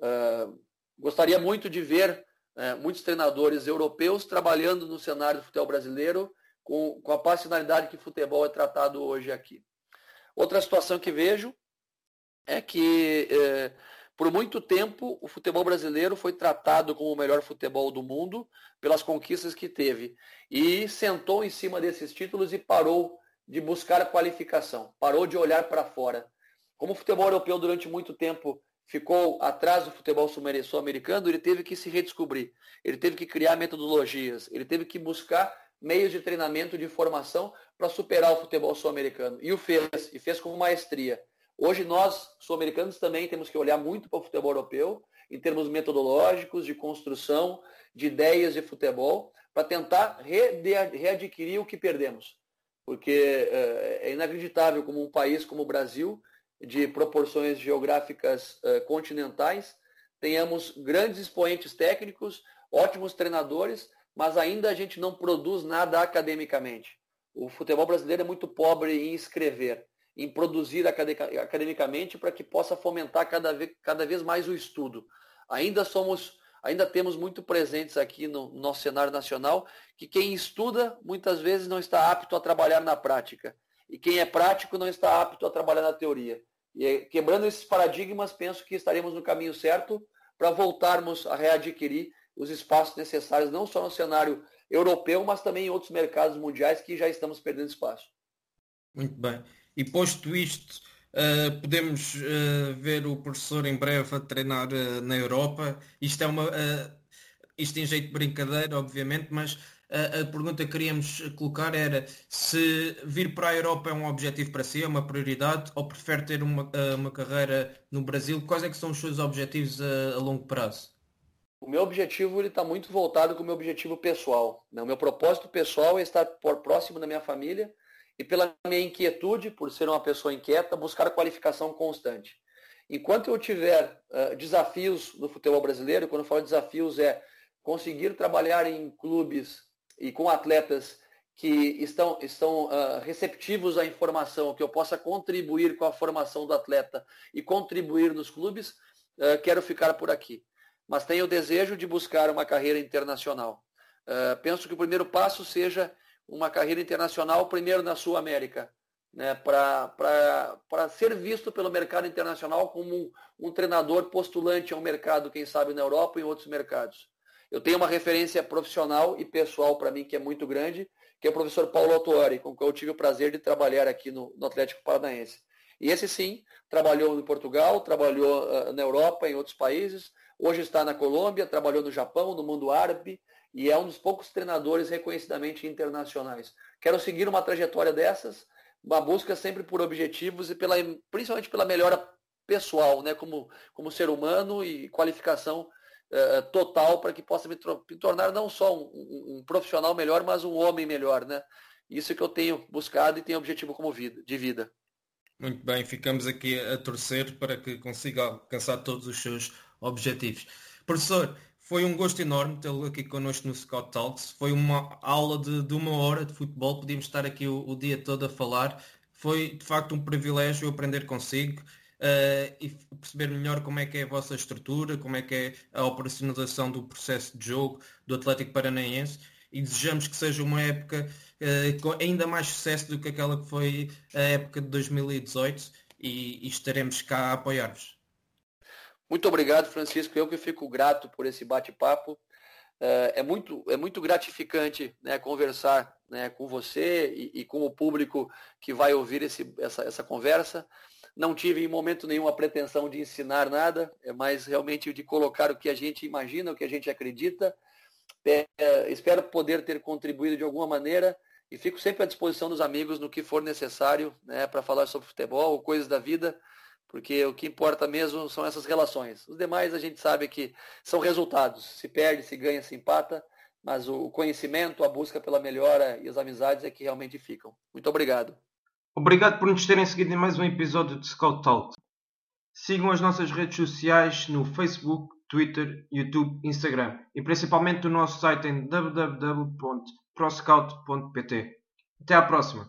Uh, gostaria muito de ver uh, muitos treinadores europeus trabalhando no cenário do futebol brasileiro com, com a passionalidade que futebol é tratado hoje aqui. Outra situação que vejo é que uh, por muito tempo, o futebol brasileiro foi tratado como o melhor futebol do mundo pelas conquistas que teve. E sentou em cima desses títulos e parou de buscar a qualificação, parou de olhar para fora. Como o futebol europeu durante muito tempo ficou atrás do futebol sul-americano, ele teve que se redescobrir, ele teve que criar metodologias, ele teve que buscar meios de treinamento, de formação para superar o futebol sul-americano. E o fez, e fez com maestria. Hoje nós, sul-americanos, também temos que olhar muito para o futebol europeu, em termos metodológicos, de construção, de ideias de futebol, para tentar readquirir o que perdemos. Porque é, é inacreditável como um país como o Brasil, de proporções geográficas é, continentais, tenhamos grandes expoentes técnicos, ótimos treinadores, mas ainda a gente não produz nada academicamente. O futebol brasileiro é muito pobre em escrever, em produzir academicamente para que possa fomentar cada vez, cada vez mais o estudo. Ainda somos, ainda temos muito presentes aqui no nosso cenário nacional que quem estuda muitas vezes não está apto a trabalhar na prática e quem é prático não está apto a trabalhar na teoria. E quebrando esses paradigmas, penso que estaremos no caminho certo para voltarmos a readquirir os espaços necessários, não só no cenário europeu, mas também em outros mercados mundiais que já estamos perdendo espaço. Muito bem. E posto isto, uh, podemos uh, ver o professor em breve a treinar uh, na Europa. Isto é uma. isto em jeito de brincadeira, obviamente, mas a, pergunta que queríamos colocar era se vir para a Europa é um objetivo para si, é uma prioridade, ou prefere ter uma, uma carreira no Brasil? Quais é que são os seus objetivos a, a longo prazo? O meu objetivo está muito voltado com o meu objetivo pessoal. Né? O meu propósito pessoal é estar próximo da minha família e pela minha inquietude, por ser uma pessoa inquieta, buscar qualificação constante. Enquanto eu tiver uh, desafios no futebol brasileiro, quando eu falo desafios é conseguir trabalhar em clubes e com atletas que estão, estão uh, receptivos à informação, que eu possa contribuir com a formação do atleta e contribuir nos clubes, uh, quero ficar por aqui. Mas tenho o desejo de buscar uma carreira internacional. Uh, penso que o primeiro passo seja uma carreira internacional, primeiro na Sul América, né, para ser visto pelo mercado internacional como um, um treinador postulante a um mercado, quem sabe, na Europa e em outros mercados. Eu tenho uma referência profissional e pessoal para mim que é muito grande, que é o professor Paulo Autuori, com quem eu tive o prazer de trabalhar aqui no, no Atlético Paranaense. E esse sim, trabalhou em Portugal, trabalhou uh, na Europa, em outros países, hoje está na Colômbia, trabalhou no Japão, no mundo árabe, e é um dos poucos treinadores reconhecidamente internacionais. Quero seguir uma trajetória dessas, uma busca sempre por objetivos e pela, principalmente pela melhora pessoal, né, como, como ser humano e qualificação uh, total para que possa me, me, tornar não só um, um, um, profissional melhor, mas um homem melhor, né? Isso que eu tenho buscado e tenho objetivo como vida, de vida. Muito bem, ficamos aqui a torcer para que consiga alcançar todos os seus objetivos. Professor, foi um gosto enorme tê-lo aqui connosco no Scott Talks. Foi uma aula de, de uma hora de futebol, podíamos estar aqui o, o, dia todo a falar. Foi de facto um privilégio aprender consigo uh, e perceber melhor como é que é a vossa estrutura, como é que é a operacionalização do processo de jogo do Atlético Paranaense e desejamos que seja uma época uh, com ainda mais sucesso do que aquela que foi a época de 2018 e, e estaremos cá a apoiar-vos. Muito obrigado, Francisco. Eu que fico grato por esse bate-papo. Uh, é, muito, é muito gratificante né, conversar né, com você e, e, com o público que vai ouvir esse, essa, essa conversa. Não tive em momento nenhum a pretensão de ensinar nada, é mais realmente de colocar o que a gente imagina, o que a gente acredita. É, espero poder ter contribuído de alguma maneira e fico sempre à disposição dos amigos no que for necessário né, para falar sobre futebol ou coisas da vida, porque o que importa mesmo são essas relações. Os demais a gente sabe que são resultados. Se perde, se ganha, se empata, mas o conhecimento, a busca pela melhora e as amizades é que realmente ficam. Muito obrigado. Obrigado por nos terem seguido em mais um episódio de Scout Talk. Sigam as nossas redes sociais no Facebook, Twitter, YouTube, Instagram e principalmente o nosso site em www.proscout.pt. Até à próxima!